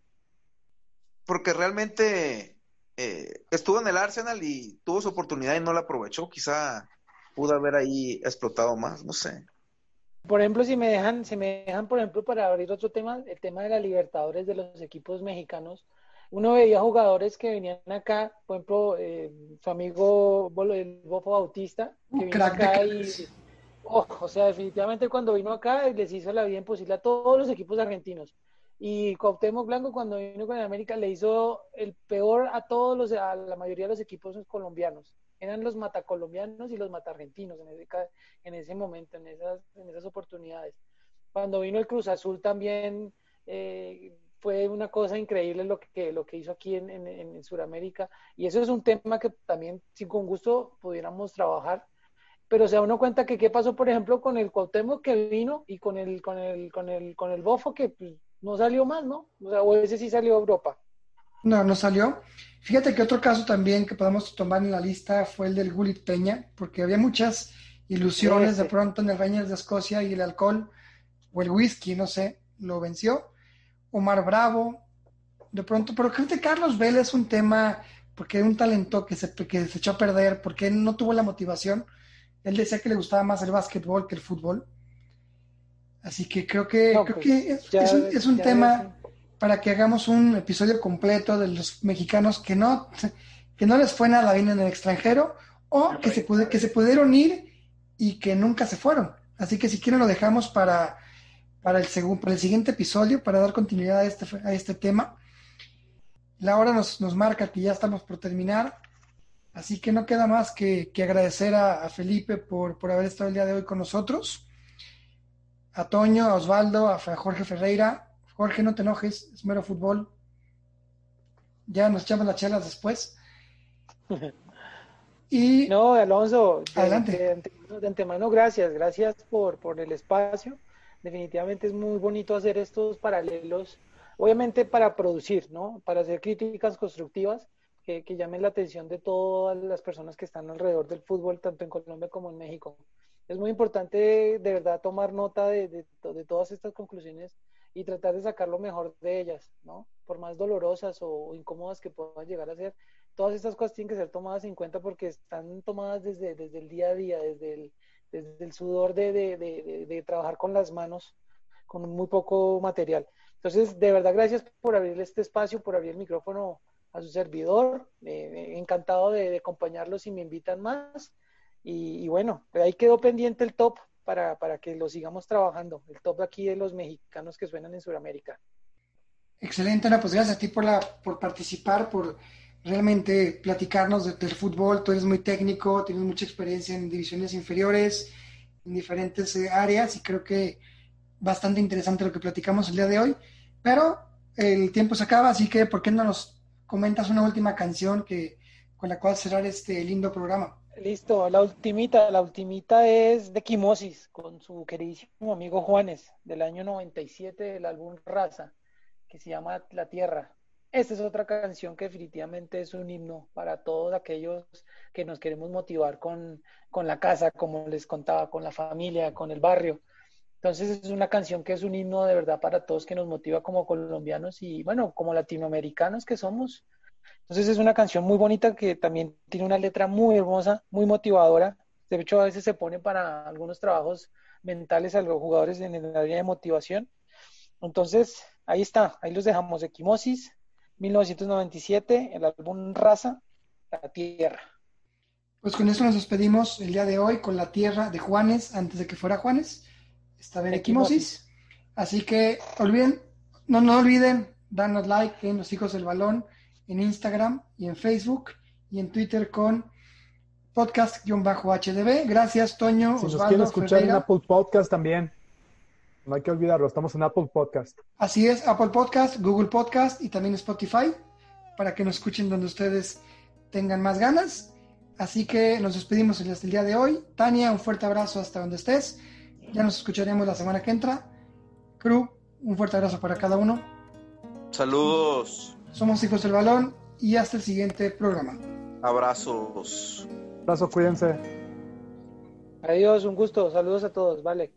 porque realmente eh, estuvo en el Arsenal y tuvo su oportunidad y no la aprovechó, quizá pudo haber ahí explotado más, no sé. Por ejemplo, si me dejan, si me dejan, por ejemplo, para abrir otro tema, el tema de la Libertadores de los equipos mexicanos, uno veía jugadores que venían acá, por ejemplo, eh, su amigo el Bofo Bautista, que vino acá y, oh, o sea, definitivamente cuando vino acá les hizo la vida imposible a todos los equipos argentinos. Y Cuauhtémoc Blanco cuando vino con el América le hizo el peor a todos los, a la mayoría de los equipos colombianos. Eran los matacolombianos y los matargentinos en ese, en ese momento, en esas, en esas oportunidades. Cuando vino el Cruz Azul también eh, fue una cosa increíble lo que, lo que hizo aquí en, en, en Sudamérica. Y eso es un tema que también, si con gusto, pudiéramos trabajar. Pero se da uno cuenta que qué pasó, por ejemplo, con el Cuauhtémoc que vino y con el, con el, con el, con el Bofo que pues, no salió más, ¿no? O sea, o ese sí salió a Europa. No, no salió. Fíjate que otro caso también que podemos tomar en la lista fue el del Gulit Peña, porque había muchas ilusiones de pronto en el Rangers de Escocia y el alcohol o el whisky, no sé, lo venció. Omar Bravo, de pronto, pero creo que Carlos Vélez es un tema, porque un talento que se, que se echó a perder, porque él no tuvo la motivación. Él decía que le gustaba más el básquetbol que el fútbol. Así que creo que, creo pues, que es, un, es un tema para que hagamos un episodio completo de los mexicanos que no, que no les fue nada bien en el extranjero o que se, que se pudieron ir y que nunca se fueron. Así que si quieren lo dejamos para, para, el, para el siguiente episodio, para dar continuidad a este, a este tema. La hora nos, nos marca que ya estamos por terminar, así que no queda más que, que agradecer a, a Felipe por, por haber estado el día de hoy con nosotros a Toño, a Osvaldo, a Jorge Ferreira. Jorge, no te enojes, es mero fútbol. Ya nos echamos las chelas después. Y no, Alonso, adelante. De, antemano, gracias, gracias por, por el espacio. Definitivamente es muy bonito hacer estos paralelos, obviamente para producir, ¿no? Para hacer críticas constructivas que, que llamen la atención de todas las personas que están alrededor del fútbol, tanto en Colombia como en México es muy importante de verdad tomar nota de, de, todas estas conclusiones y tratar de sacar lo mejor de ellas, ¿no? Por más dolorosas o, incómodas que puedan llegar a ser, todas estas cosas tienen que ser tomadas en cuenta porque están tomadas desde, desde el día a día, desde el, desde el sudor de, de, trabajar con las manos, con muy poco material. Entonces, de verdad, gracias por abrirle este espacio, por abrir el micrófono a su servidor. Eh, encantado de acompañarlos si me invitan más. Y, bueno, ahí quedó pendiente el top para, para, que lo sigamos trabajando, el top de aquí de los mexicanos que suenan en Sudamérica. Excelente, Ana, pues gracias a ti por, la, por participar, por realmente platicarnos del fútbol. Tú eres muy técnico, tienes mucha experiencia en divisiones inferiores, en diferentes eh, áreas, y creo que bastante interesante lo que platicamos el día de hoy. Pero el tiempo se acaba, así que ¿por qué no nos comentas una última canción que, con la cual cerrar este lindo programa? Listo, la ultimita, la ultimita es de Quimosis, con su queridísimo amigo Juanes, del año 97 del álbum Raza, que se llama La Tierra. Esta es otra canción que definitivamente es un himno para todos aquellos que nos queremos motivar con, con la casa, como les contaba, con la familia, con el barrio. Entonces es una canción que es un himno de verdad para todos que nos motiva como colombianos y bueno, como latinoamericanos que somos, entonces es una canción muy bonita que también tiene una letra muy hermosa, muy motivadora. De hecho, a veces se pone para algunos trabajos mentales a los jugadores en el área de motivación. Entonces, ahí está, ahí los dejamos. Equimosis, 1997, el álbum Raza, La Tierra. Pues con eso nos despedimos el día de hoy con La Tierra de Juanes, antes de que fuera Juanes. Está bien Equimosis. Así que olviden, no, no olviden darnos like en Los Hijos del Balón en Instagram y en Facebook y en Twitter con podcast-hdb. Gracias, Toño. Si nos quieren escuchar en Apple Podcast también. No hay que olvidarlo, estamos en Apple Podcast. Así es, Apple Podcast, Google Podcast y también Spotify, para que nos escuchen donde ustedes tengan más ganas. Así que nos despedimos hasta el día de hoy. Tania, un fuerte abrazo hasta donde estés. Ya nos escucharemos la semana que entra. Crew, un fuerte abrazo para cada uno. Saludos. Somos Hijos del Balón y hasta el siguiente programa. Abrazos. Abrazo, cuídense. Adiós, un gusto. Saludos a todos. Vale.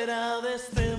Fuera de este